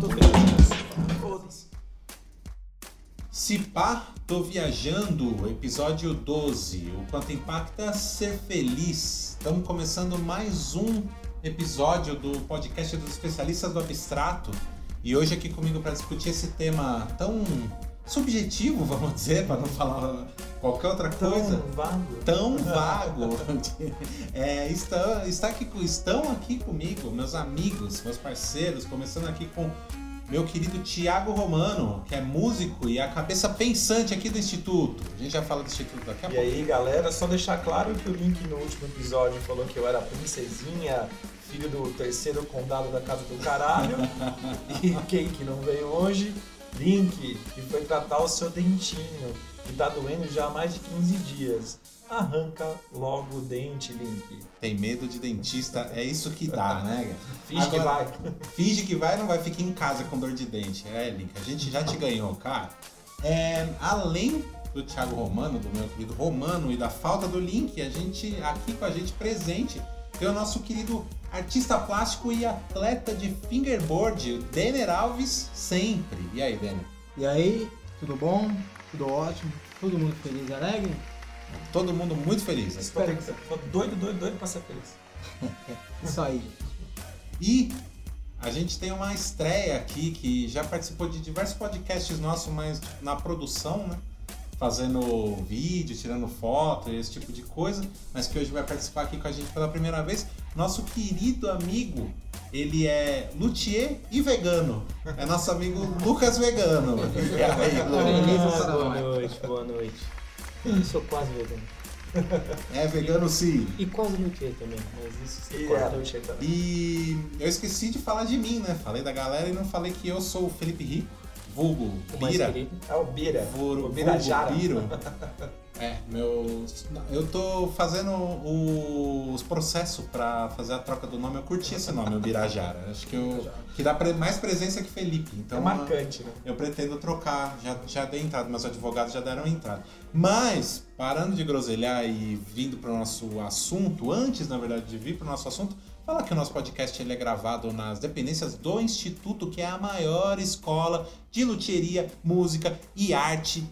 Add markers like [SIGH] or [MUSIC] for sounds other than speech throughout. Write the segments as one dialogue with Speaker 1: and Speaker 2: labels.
Speaker 1: tô viajando.
Speaker 2: Foda-se.
Speaker 3: Se pá, tô viajando, episódio 12. O quanto impacta ser feliz. Estamos começando mais um episódio do podcast dos especialistas do abstrato. E hoje aqui comigo para discutir esse tema tão subjetivo, [LAUGHS] vamos dizer, para não falar qualquer outra coisa.
Speaker 2: Tão vago.
Speaker 3: tão [LAUGHS] vago. [LAUGHS] É, está, está aqui, estão aqui comigo, meus amigos, meus parceiros, começando aqui com meu querido Tiago Romano, que é músico e a cabeça pensante aqui do Instituto. A gente já fala do Instituto daqui a
Speaker 2: E
Speaker 3: pouco.
Speaker 2: aí, galera, só deixar claro que o Link no último episódio falou que eu era princesinha, filho do terceiro condado da casa do caralho. e quem que não veio hoje? Link, que foi tratar o seu dentinho, que tá doendo já há mais de 15 dias. Arranca logo o dente, Link.
Speaker 3: Tem medo de dentista, é isso que dá, [LAUGHS] né?
Speaker 2: Finge que vai.
Speaker 3: Finge que vai, não vai ficar em casa com dor de dente. É, Link, a gente já te ganhou, cara. É, além do Thiago Romano, do meu querido Romano e da falta do Link, a gente aqui com a gente presente tem o nosso querido artista plástico e atleta de fingerboard, o Denner Alves, sempre. E aí, Denner?
Speaker 4: E aí, tudo bom? Tudo ótimo? Todo mundo feliz e alegre?
Speaker 3: Todo mundo muito feliz.
Speaker 4: Espero que
Speaker 2: Tô doido, doido, doido pra ser feliz. [LAUGHS]
Speaker 4: Isso aí.
Speaker 3: E a gente tem uma estreia aqui que já participou de diversos podcasts nossos, mas na produção, né? Fazendo vídeo, tirando foto, esse tipo de coisa, mas que hoje vai participar aqui com a gente pela primeira vez. Nosso querido amigo, ele é luthier e vegano. É nosso amigo Lucas Vegano. E [LAUGHS] aí,
Speaker 5: Ah,
Speaker 4: para
Speaker 5: boa noite, boa noite. Eu sou quase vegano.
Speaker 3: É vegano sim.
Speaker 5: E quase luthier também, mas isso você
Speaker 2: E
Speaker 5: corta.
Speaker 2: a Dolce também.
Speaker 3: E eu esqueci de falar de mim, né? Falei da galera e não falei que eu sou o Felipe Rico, vulgo Bira.
Speaker 2: É o Bira.
Speaker 3: Vuro,
Speaker 2: o Birajara.
Speaker 3: vulgo Biro. [LAUGHS] É, meu. Eu tô fazendo o- os processos pra fazer a troca do nome. Eu curti esse nome, o Birajara. [LAUGHS] Acho que eu. Que dá mais presença que Felipe. Então
Speaker 2: é marcante, né?
Speaker 3: eu pretendo trocar. Já, já dei entrada, meus advogados já deram entrada. Mas, parando de groselhar e vindo pro nosso assunto, antes, na verdade, de vir pro nosso assunto, falar que o nosso podcast ele é gravado nas dependências do Instituto, que é a maior escola de luthieria, música e arte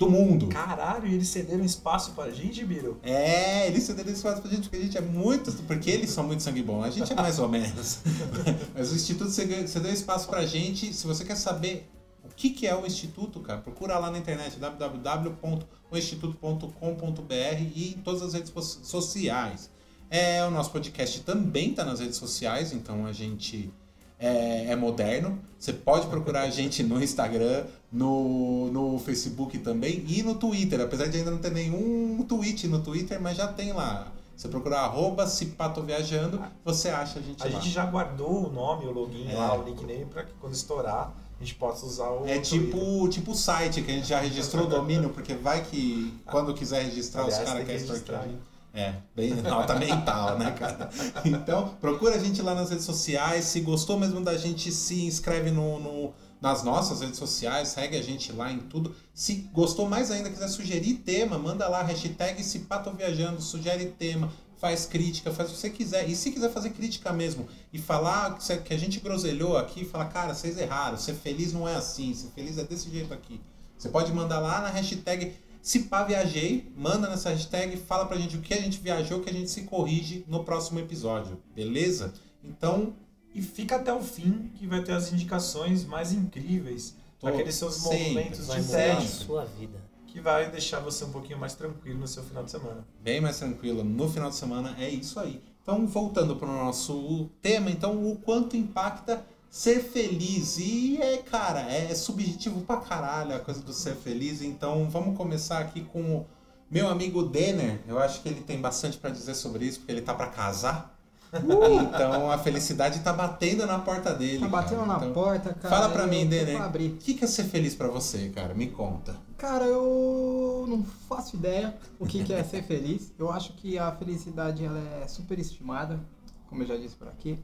Speaker 3: do mundo.
Speaker 2: Caralho, e eles cederam espaço pra gente, Biro?
Speaker 3: É, eles cederam espaço pra gente, porque a gente é muito. Porque eles são muito sangue bom, a gente é mais ou menos. [LAUGHS] Mas o Instituto cedeu espaço pra gente. Se você quer saber o que, que é o Instituto, cara, procura lá na internet www.oinstituto.com.br e em todas as redes so- sociais. É, o nosso podcast também tá nas redes sociais, então a gente é, é moderno. Você pode procurar a gente no Instagram, no, no Facebook também e no Twitter. Apesar de ainda não ter nenhum tweet no Twitter, mas já tem lá. Você procurar arroba Cipatoviajando, você acha a gente
Speaker 2: A
Speaker 3: lá.
Speaker 2: gente já guardou o nome, o login
Speaker 3: É.
Speaker 2: lá, o nickname, pra que quando estourar a gente possa usar o.
Speaker 3: É tipo tipo o site que a gente já registrou o domínio, porque vai que quando quiser registrar
Speaker 2: Aliás,
Speaker 3: os caras querem
Speaker 2: registrar.
Speaker 3: gente. É, bem [LAUGHS] nota mental, né, cara? Então, procura a gente lá nas redes sociais. Se gostou mesmo da gente, se inscreve no, no- nas nossas redes sociais, segue a gente lá em tudo. Se gostou mais ainda, quiser sugerir tema, manda lá, hashtag Cipatoviajando, sugere tema, faz crítica, faz o que você quiser. E se quiser fazer crítica mesmo e falar que a gente groselhou aqui, falar, cara, vocês erraram, ser feliz não é assim, ser feliz é desse jeito aqui. Você pode mandar lá na hashtag se pá viajei, manda nessa hashtag, fala pra gente o que a gente viajou, que a gente se corrige no próximo episódio, beleza? Então,
Speaker 2: E fica até o fim que vai ter as indicações mais incríveis para aqueles seus
Speaker 3: sempre,
Speaker 2: momentos
Speaker 5: Vai
Speaker 2: de tédio
Speaker 5: sua vida.
Speaker 2: que vai deixar você um pouquinho mais tranquilo no seu final de semana.
Speaker 3: bem mais tranquilo no final de semana, é isso aí. Então, voltando pro nosso tema, então, o quanto impacta ser feliz. E é, cara, é subjetivo pra caralho a coisa do ser feliz. Então, vamos começar aqui com o meu amigo Denner. Eu acho que ele tem bastante pra dizer sobre isso, porque ele tá pra casar. Então, a felicidade tá batendo na porta dele.
Speaker 4: Tá batendo
Speaker 3: cara.
Speaker 4: na
Speaker 3: Então,
Speaker 4: porta, cara.
Speaker 3: Fala pra
Speaker 4: eu
Speaker 3: mim, Denner. O que que é ser feliz pra você, cara? Me conta.
Speaker 4: Cara, eu não faço ideia o que que é ser feliz. Eu acho que a felicidade ela é superestimada, como eu já disse por aqui.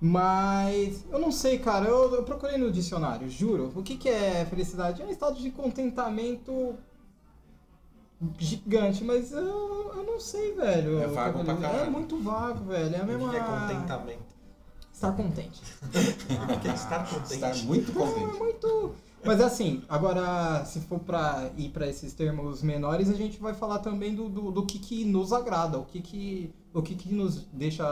Speaker 4: Mas eu não sei, cara. Eu, eu procurei no dicionário, juro. O que, que é felicidade? É um estado de contentamento gigante, mas eu, eu não sei, velho.
Speaker 3: É vago pra
Speaker 4: É
Speaker 3: caralho.
Speaker 4: muito vago, velho. É a
Speaker 2: O
Speaker 4: mesma.
Speaker 2: que é contentamento?
Speaker 4: Estar contente.
Speaker 2: O que é estar contente?
Speaker 3: Estar muito
Speaker 4: Não, é
Speaker 3: contente.
Speaker 4: muito. Mas assim, agora, se for pra ir pra esses termos menores, a gente vai falar também do, do, do que, que nos agrada, o que, que, o que, que nos deixa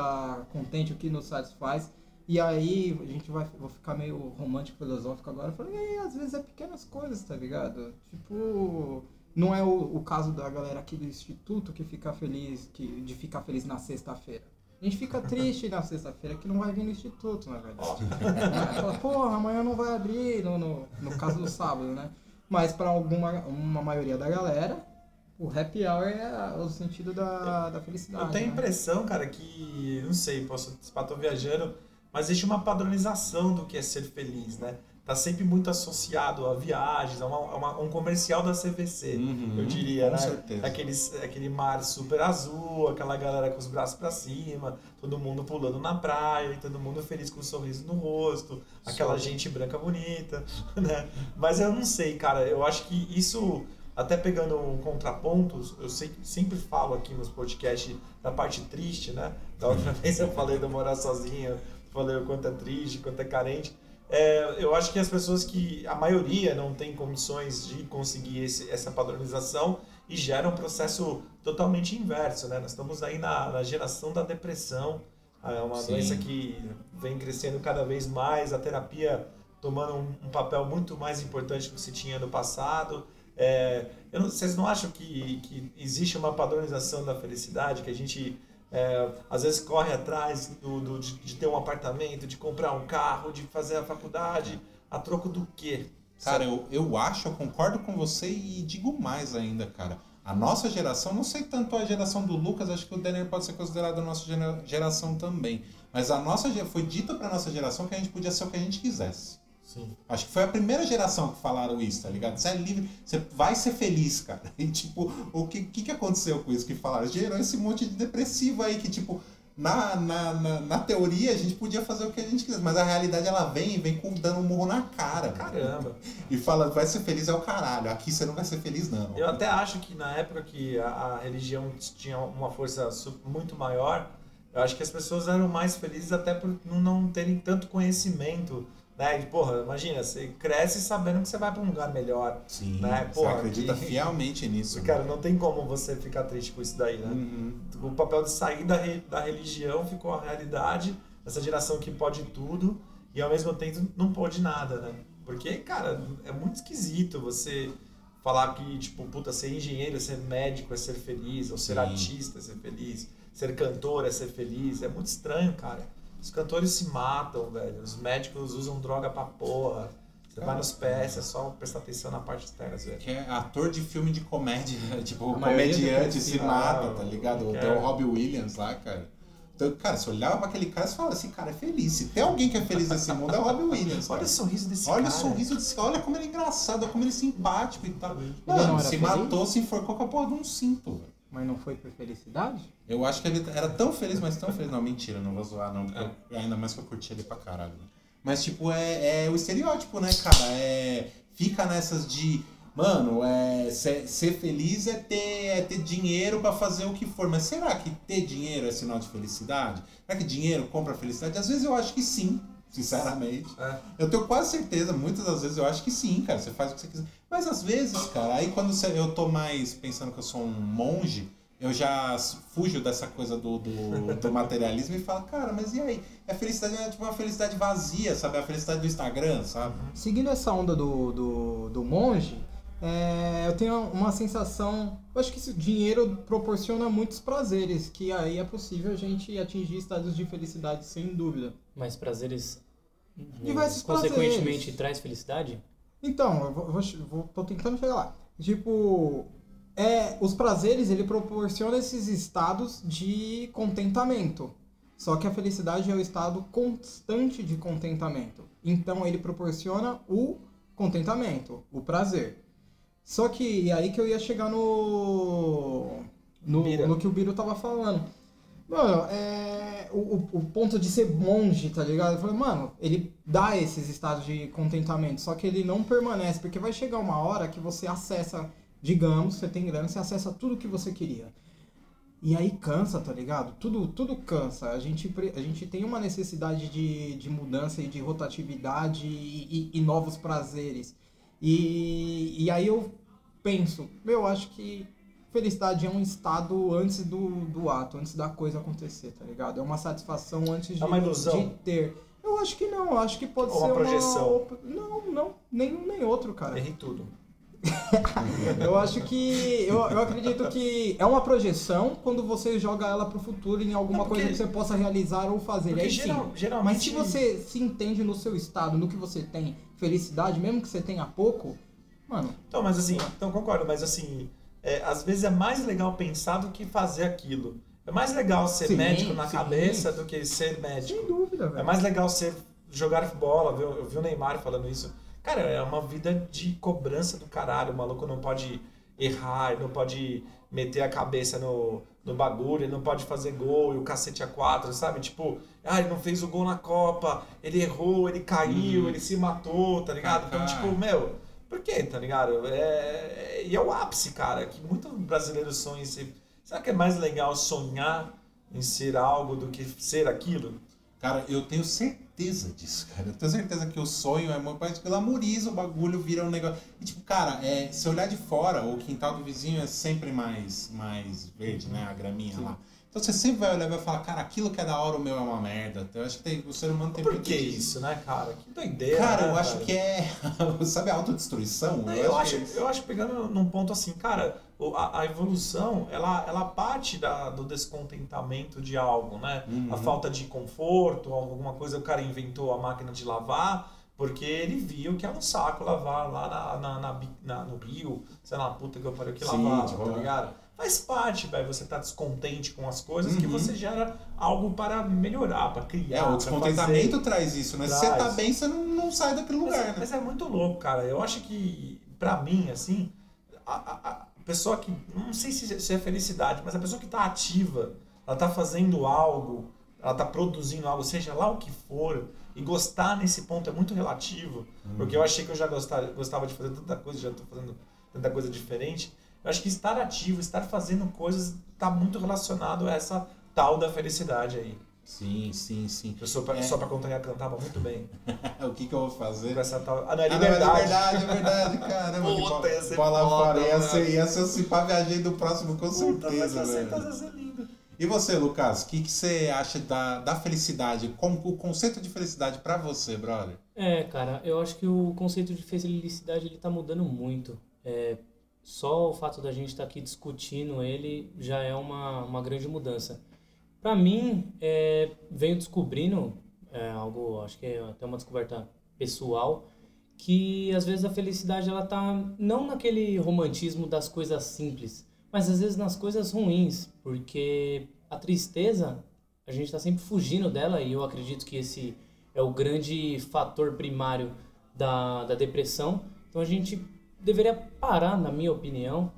Speaker 4: contente, o que nos satisfaz. E aí a gente vai vou ficar meio romântico, filosófico agora, falando, e aí, às vezes é pequenas coisas, tá ligado? Tipo, não é o, o caso da galera aqui do instituto que fica feliz, que, de ficar feliz na sexta-feira. A gente fica triste na sexta-feira que não vai vir no instituto, na verdade. [LAUGHS] Fala, porra, amanhã não vai abrir, no, no, no caso do sábado, né? Mas pra alguma uma maioria da galera, o happy hour é o sentido da, da felicidade.
Speaker 2: Eu tenho a
Speaker 4: né?
Speaker 2: impressão, cara, que. Não sei, posso estar viajando, mas existe uma padronização do que é ser feliz, né? Tá sempre muito associado a viagens, a, uma- a uma- um comercial da CVC.
Speaker 3: Uhum,
Speaker 2: eu diria,
Speaker 3: com
Speaker 2: né?
Speaker 3: certeza.
Speaker 2: Aqueles, aquele mar super azul, aquela galera com os braços pra cima, todo mundo pulando na praia, e todo mundo feliz com um sorriso no rosto, aquela
Speaker 3: Só.
Speaker 2: gente branca bonita, [LAUGHS] né? Mas eu não sei, cara, eu acho que isso, até pegando contrapontos, eu sei, sempre falo aqui nos podcasts da parte triste, né? Da outra [LAUGHS] vez eu falei do morar sozinho, falei o quanto é triste, quanto é carente. É, eu acho que as pessoas que, a maioria, não tem condições de conseguir esse, essa padronização e gera um processo totalmente inverso, né? Nós estamos aí na, na geração da depressão, é uma
Speaker 3: Sim.
Speaker 2: doença que vem crescendo cada vez mais, a terapia tomando um, um papel muito mais importante do que se tinha no passado. É, eu não- vocês não acham que, que existe uma padronização da felicidade, que a gente é, às vezes corre atrás do, do- de, de ter um apartamento, de comprar um carro, de fazer a faculdade, a troco do quê?
Speaker 3: Cara, eu, eu acho, eu concordo com você e digo mais ainda, cara. A nossa geração, não sei tanto a geração do Lucas, acho que o Denner pode ser considerado a nossa gera- geração também. Mas a nossa foi dito pra nossa geração que a gente podia ser o que a gente quisesse.
Speaker 2: Sim.
Speaker 3: Acho que foi a primeira geração que falaram isso, tá ligado? Você é livre, você vai ser feliz, cara. [LAUGHS] E tipo, o que, que, que aconteceu com isso que falaram? Gerou esse monte de depressivo aí que, tipo, na, na, na, na teoria a gente podia fazer o que a gente quisesse, mas a realidade ela vem e vem com, dando um murro na cara.
Speaker 2: Caramba.
Speaker 3: E fala, vai ser feliz é o caralho. Aqui você não vai ser feliz, não.
Speaker 2: Eu até acho que na época que a, a religião tinha uma força muito maior, eu acho que as pessoas eram mais felizes até por não terem tanto conhecimento. Né? E, porra, imagina, você cresce sabendo que você vai para um lugar melhor.
Speaker 3: Sim,
Speaker 2: Né?
Speaker 3: você
Speaker 2: Porra,
Speaker 3: acredita
Speaker 2: que-
Speaker 3: fielmente nisso.
Speaker 2: Cara, não tem como você ficar triste com isso daí, né?
Speaker 3: Uhum.
Speaker 2: O papel de sair da, re- da religião ficou a realidade, essa geração que pode tudo e ao mesmo tempo não pode nada, né? Porque, cara, é muito esquisito você falar que, tipo, puta, ser engenheiro, ser médico é ser feliz, ou ser
Speaker 3: Sim.
Speaker 2: artista é ser feliz, ser cantor é ser feliz. É muito estranho, cara. Os cantores se matam, velho. Os médicos usam droga pra porra. Você vai
Speaker 3: Cara.
Speaker 2: nos pés, é só prestar atenção na parte externa, vezes.
Speaker 3: Que é ator de filme de comédia, [LAUGHS] tipo,
Speaker 4: A
Speaker 3: comediante se mata, tá ligado?
Speaker 2: é.
Speaker 3: Tem o Robbie Williams lá, cara. Então, cara, você olhava pra aquele cara e falava assim, cara, é feliz. Se tem alguém que é feliz nesse mundo, é o Robbie Williams.
Speaker 2: Olha
Speaker 3: cara.
Speaker 2: o sorriso desse
Speaker 3: Olha
Speaker 2: cara.
Speaker 3: o sorriso desse olha como ele é engraçado, olha como ele é simpático e tal. Mano, se
Speaker 4: feliz?
Speaker 3: matou, se enforcou com a porra de um cinto, velho.
Speaker 4: Mas não foi por felicidade?
Speaker 3: Eu acho que ele era tão feliz, mas tão feliz. Não, mentira, não vou zoar, não. ainda mais que eu curti ele pra caralho. né? Mas, tipo, é, é o estereótipo, né, cara? É, fica nessas de. Mano, é, ser, ser feliz é ter, é ter dinheiro pra fazer o que for. Mas será que ter dinheiro é sinal de felicidade? Será que dinheiro compra felicidade? Às vezes eu acho que sim, sinceramente.
Speaker 2: É.
Speaker 3: Eu tenho quase certeza, muitas das vezes eu acho que sim, cara. Você faz o que você quiser. Mas às vezes, cara, aí quando você- eu tô mais pensando que eu sou um monge, eu já fujo dessa coisa do, do, [LAUGHS] do materialismo e falo, cara, mas e aí? A felicidade é tipo uma felicidade vazia, sabe? A felicidade do Instagram, sabe?
Speaker 4: Seguindo essa onda do, do, do monge, é, eu tenho uma sensação. Eu acho que esse dinheiro proporciona muitos prazeres, que aí é possível a gente atingir estados de felicidade sem dúvida.
Speaker 5: Mas prazeres.
Speaker 4: Diversos
Speaker 5: consequentemente
Speaker 4: prazeres.
Speaker 5: traz felicidade?
Speaker 4: Então, eu vou, vou, vou- tô tentando chegar lá. Tipo, é, os prazeres ele proporciona esses estados de contentamento. Só que a felicidade é o estado constante de contentamento. Então ele proporciona o contentamento, o prazer. Só que e aí que eu ia chegar no no, no que o Biro tava falando. Mano, é, o, o- ponto de ser monge, tá ligado? Eu falei, mano, ele dá esses estados de contentamento, só que ele não permanece, porque vai chegar uma hora que você acessa Digamos, você tem grana, você acessa tudo que você queria. E aí cansa, tá ligado? Tudo, tudo cansa. A gente, a gente tem uma necessidade de, de mudança e de rotatividade e, e- e novos prazeres. E, e aí eu penso, meu, acho que felicidade é um estado antes do, do ato, antes da coisa acontecer, tá ligado? É uma satisfação antes de,
Speaker 2: É uma
Speaker 4: de ter. Eu acho que não, eu acho que pode
Speaker 2: Ou
Speaker 4: ser
Speaker 2: uma projeção?
Speaker 4: op- Não, não, nenhum nem outro, cara.
Speaker 2: Errei tudo. [LAUGHS]
Speaker 4: Eu acho que. Eu, eu acredito que é uma projeção quando você joga ela pro futuro em alguma
Speaker 2: Não, porque-
Speaker 4: coisa que você possa realizar ou fazer. Aí
Speaker 2: geral-
Speaker 4: sim.
Speaker 2: geralmente.
Speaker 4: Mas se você se entende no seu estado, no que você tem felicidade, mesmo que você tenha pouco, mano,
Speaker 2: Então, mas assim, então concordo, mas assim, é, às vezes é mais legal pensar do que fazer aquilo. É mais legal ser
Speaker 4: Sim,
Speaker 2: médico na
Speaker 4: sim.
Speaker 2: cabeça do que ser
Speaker 4: sem
Speaker 2: médico.
Speaker 4: dúvida,
Speaker 2: É
Speaker 4: velho.
Speaker 2: mais legal ser jogar bola, viu? eu vi o Neymar falando isso. Cara, é uma vida de cobrança do caralho. O maluco não pode errar, ele não pode meter a cabeça no, no bagulho, ele não pode fazer gol e o cacete a quatro, sabe? Tipo, ah, ele não fez o gol na Copa, ele errou, ele caiu,
Speaker 3: Uhum.
Speaker 2: ele se matou, tá ligado? Então, tipo, meu, por quê, tá ligado? É, e é o ápice, cara, que muitos brasileiros sonham em ser. Será que é mais legal sonhar em ser algo do que ser aquilo?
Speaker 3: Cara, eu tenho certeza disso, cara. Eu tenho certeza que o sonho é muito mais glamoriza o bagulho, vira um negócio. E tipo, cara, é, se olhar de fora, o quintal do vizinho é sempre mais, mais verde, né? A graminha
Speaker 2: Sim.
Speaker 3: lá. Então você sempre vai olhar e vai falar, cara, aquilo que é da hora, o meu é uma merda. Então, eu acho que tem- o ser humano tem
Speaker 2: Por
Speaker 3: muito
Speaker 2: que isso, né, cara? Que doideira.
Speaker 3: Cara,
Speaker 2: né,
Speaker 3: eu acho
Speaker 2: velho?
Speaker 3: que é. [LAUGHS] Sabe a autodestruição?
Speaker 2: Não, eu, acho,
Speaker 3: que é
Speaker 2: eu acho que pegando num ponto assim, cara, a, a evolução, ela, ela parte da, do descontentamento de algo, né?
Speaker 3: Uhum.
Speaker 2: A falta de conforto, alguma coisa, o cara inventou a máquina de lavar, porque ele viu que é um saco lavar lá na, na, na no rio, sei lá, puta que eu pariu que
Speaker 3: tipo,
Speaker 2: tá
Speaker 3: é.
Speaker 2: ligado? Faz parte, velho, você tá descontente com as coisas, que
Speaker 3: Uhum.
Speaker 2: você gera algo para melhorar, para criar.
Speaker 3: É, o descontentamento
Speaker 2: fazer.
Speaker 3: traz isso, né? Se você
Speaker 2: Traz.
Speaker 3: tá bem, você não, não sai daquele
Speaker 2: Mas,
Speaker 3: lugar,
Speaker 2: é,
Speaker 3: né?
Speaker 2: mas é muito louco, cara. Eu acho que, pra mim, assim, a- a pessoa que. Não sei se, se é felicidade, mas a pessoa que tá ativa, ela tá fazendo algo, ela tá produzindo algo, seja lá o que for, e gostar nesse ponto é muito relativo, porque eu achei que eu já gostava, gostava de fazer tanta coisa, já tô fazendo tanta coisa diferente. Eu acho que estar ativo, estar fazendo coisas, tá muito relacionado a essa tal da felicidade aí.
Speaker 3: Sim, sim, sim.
Speaker 2: Eu sou pra,
Speaker 3: É.
Speaker 2: só pra contar, eu cantava muito bem. [LAUGHS]
Speaker 3: o que, que eu vou fazer?
Speaker 2: Com essa tal. Ah, não, é
Speaker 3: Ah, não,
Speaker 2: liberdade.
Speaker 3: é verdade, é [LAUGHS] verdade, caramba.
Speaker 2: Puta, ia ser
Speaker 3: bola
Speaker 2: foda,
Speaker 3: fora. Ia ser, ia ser o Cipá Viajei do próximo, com
Speaker 2: Puta,
Speaker 3: certeza, velho.
Speaker 2: tá ser lindo.
Speaker 3: E você, Lucas, o que, que você acha da, da felicidade? Como o conceito de felicidade pra você, brother?
Speaker 5: É, cara, eu acho que o conceito de felicidade ele tá mudando muito. É, só o fato da gente estar aqui discutindo ele já é uma, uma grande mudança. Para mim, é, venho descobrindo é, algo, acho que é até uma descoberta pessoal, que às vezes a felicidade ela tá não naquele romantismo das coisas simples, mas às vezes nas coisas ruins, porque a tristeza a gente está sempre fugindo dela e eu acredito que esse é o grande fator primário da, da depressão. Então a gente deveria parar, na minha opinião,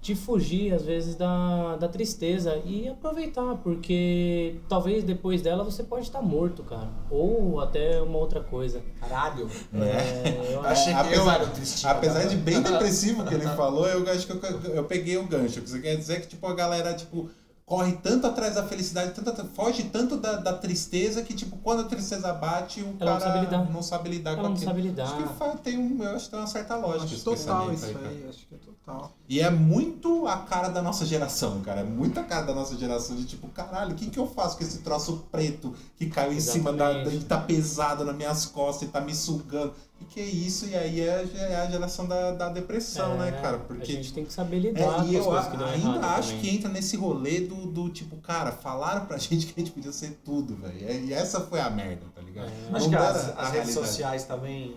Speaker 5: de fugir às vezes da, da tristeza e aproveitar, porque talvez depois dela você pode estar morto, cara, ou até uma outra coisa.
Speaker 2: Caralho.
Speaker 5: É, eu [LAUGHS]
Speaker 2: Achei que eu
Speaker 3: apesar,
Speaker 2: era o tristinho.
Speaker 3: apesar de bem [LAUGHS] depressivo que ele falou, eu acho que eu, eu peguei o gancho. O que você quer dizer é que tipo, a galera tipo, corre tanto atrás da felicidade, tanto, foge tanto da, da tristeza que tipo, quando a tristeza bate, o
Speaker 5: Ela não
Speaker 3: cara
Speaker 5: sabe lidar.
Speaker 3: não sabe lidar
Speaker 5: Ela
Speaker 3: com aquilo.
Speaker 5: sabe lidar.
Speaker 3: Acho que tem um, eu acho que tem uma certa lógica
Speaker 4: Acho total isso
Speaker 3: aí,
Speaker 4: aí, acho que é total.
Speaker 3: E é muito a cara da nossa geração, cara. É muito a cara da nossa geração de tipo, caralho, o que, que eu faço com esse troço preto que caiu em cima da.
Speaker 5: Exatamente.
Speaker 3: e tá pesado nas minhas costas e tá me sugando? E que é isso? E aí é, é a geração da, da depressão, né, cara?
Speaker 5: A
Speaker 3: Porque.
Speaker 5: gente tem que saber lidar
Speaker 3: É,
Speaker 5: com
Speaker 3: e
Speaker 5: as
Speaker 3: eu
Speaker 5: coisas
Speaker 3: a-
Speaker 5: que dão
Speaker 3: ainda acho
Speaker 5: também.
Speaker 3: que entra nesse rolê do, do tipo, cara, falaram pra [LAUGHS] gente que a gente podia ser tudo, velho. E essa foi a merda, tá ligado?
Speaker 5: É.
Speaker 2: Acho que as,
Speaker 3: a
Speaker 2: as redes
Speaker 3: realidade.
Speaker 2: sociais também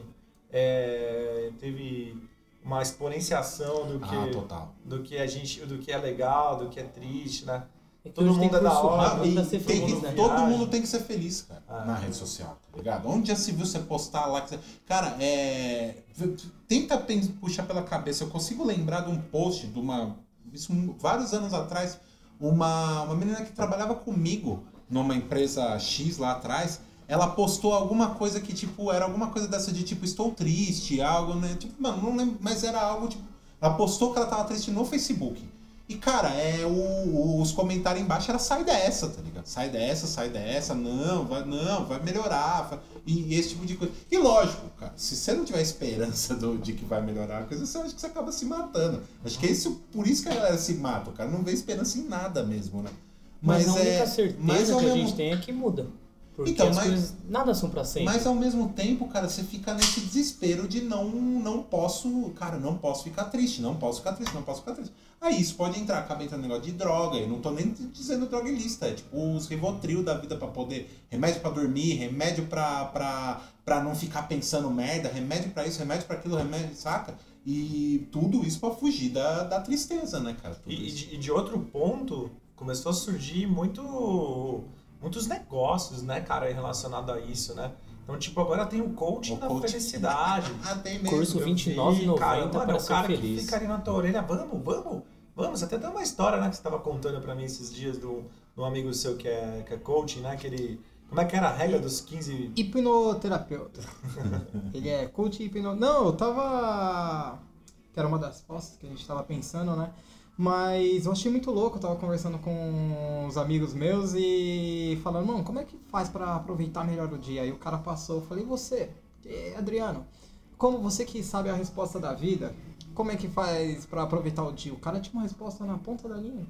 Speaker 2: é, teve uma exponenciação do que,
Speaker 3: Ah, total.
Speaker 2: do que a gente, do que é legal, do que é triste, né?
Speaker 5: É que
Speaker 2: todo mundo é da hora,
Speaker 3: e
Speaker 5: ser
Speaker 3: tem
Speaker 5: feliz,
Speaker 3: que-
Speaker 5: né?
Speaker 3: todo mundo tem que ser feliz, cara,
Speaker 2: Ah.
Speaker 3: na rede social, tá ligado? Onde já se viu você postar lá você... Cara, é... Tenta puxar pela cabeça. Eu consigo lembrar de um post de uma... Isso vários anos atrás. Uma, uma menina que trabalhava comigo numa empresa X lá atrás. Ela postou alguma coisa que, tipo, era alguma coisa dessa de tipo, estou triste, algo, né? Tipo, mano, não lembro, mas era algo tipo. Ela postou que ela tava triste no Facebook. E, cara, é o, os comentários embaixo era sai dessa, tá ligado? Sai dessa, sai dessa, não, vai, não, vai melhorar. vai- E, esse tipo de coisa. E lógico, cara, se você não tiver esperança do, de que vai melhorar a coisa, você acha que você acaba se matando. Acho que é isso, por isso que a galera se mata. O cara não vê esperança em nada mesmo, né?
Speaker 5: Mas, a única
Speaker 3: é-
Speaker 5: certeza
Speaker 3: mas
Speaker 5: que a gente tem é que muda. Porque
Speaker 3: Então,
Speaker 5: as
Speaker 3: mas-
Speaker 5: coisas nada são pra sempre.
Speaker 3: Mas ao mesmo tempo, cara, você fica nesse desespero de não, não posso, cara, não posso ficar triste, não posso ficar triste, não posso ficar triste. Aí isso pode entrar, acaba entrando negócio de droga, e não tô nem dizendo droga ilícita, é tipo os Rivotril da vida pra poder, remédio pra dormir, remédio pra não ficar pensando merda, remédio pra isso, remédio pra aquilo, remédio, saca? E tudo isso pra fugir da, da tristeza, né, cara?
Speaker 2: E, e e de outro ponto, começou a surgir muito, muitos negócios, né, cara, relacionado a isso, né? Então, tipo, agora tem o coaching
Speaker 3: O
Speaker 2: da
Speaker 3: coaching.
Speaker 2: felicidade. [LAUGHS]
Speaker 3: Ah, tem mesmo.
Speaker 5: Curso
Speaker 2: Eu
Speaker 5: 29,90
Speaker 2: vi, cara, mano,
Speaker 5: para
Speaker 2: é o
Speaker 5: ser
Speaker 2: cara
Speaker 5: feliz.
Speaker 2: que fica ali na tua orelha, vamos, vamos, vamos. Até tem uma história, né, que você estava contando pra mim esses dias do, de um amigo seu que é, que é coaching, né, que ele... Como é que era a regra dos 15...
Speaker 4: Hipnoterapeuta. [LAUGHS] Ele é coach e hipno... Não, eu tava... Que era uma das postas que a gente tava pensando, né? Mas eu achei muito louco, eu tava conversando com uns amigos meus e falando, mano, como é que faz pra aproveitar melhor o dia? Aí o cara passou, eu falei, e você, Eh, Adriano, como você que sabe a resposta da vida, como é que faz pra aproveitar o dia? O cara tinha uma resposta na ponta da linha.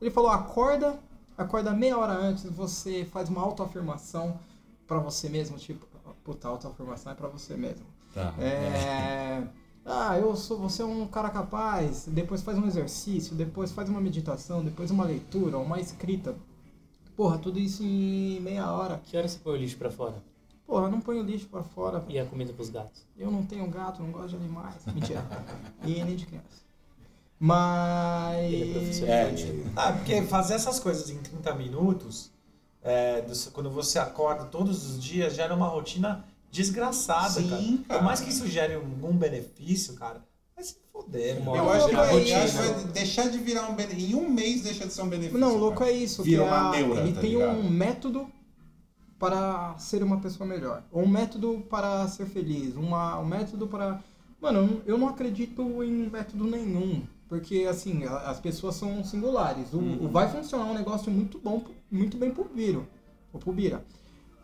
Speaker 4: Ele falou, acorda, acorda meia hora antes, você faz uma autoafirmação pra você mesmo, tipo, puta, autoafirmação é pra você mesmo.
Speaker 3: Tá.
Speaker 4: É, [LAUGHS] ah, eu sou, você é um cara capaz, depois faz um exercício, depois faz uma meditação, depois uma leitura, uma escrita. Porra, tudo isso em meia hora.
Speaker 5: Que hora você põe o lixo pra fora?
Speaker 4: Porra, eu não ponho lixo pra fora.
Speaker 5: E a comida pros gatos?
Speaker 4: Eu não tenho gato, não gosto de animais. Mentira. e nem de criança. Mas.
Speaker 5: Ele é professor
Speaker 3: É,
Speaker 5: infantil.
Speaker 2: Ah, porque fazer essas coisas em 30 minutos, é, do- quando você acorda todos os dias, gera uma rotina desgraçada,
Speaker 3: Sim,
Speaker 2: cara.
Speaker 3: cara.
Speaker 2: Por mais que isso gere algum benefício, cara, vai se foder, mano.
Speaker 3: Eu acho que vai,
Speaker 5: rotina.
Speaker 3: eu acho que vai deixar de virar um benefício. Em um mês deixa de ser um benefício.
Speaker 4: Não, o louco
Speaker 3: cara.
Speaker 4: é isso.
Speaker 3: Vira
Speaker 4: que
Speaker 3: uma
Speaker 4: a-
Speaker 3: neura,
Speaker 4: ele
Speaker 3: tá
Speaker 4: tem
Speaker 3: ligado?
Speaker 4: um método para ser uma pessoa melhor. Ou um método para ser feliz. Uma, um método para. Mano, eu não- acredito em método nenhum. Porque, assim, as pessoas são singulares. O,
Speaker 3: Uhum.
Speaker 4: o vai funcionar um negócio muito bom, muito bem pro Viro. Ou pro Bira.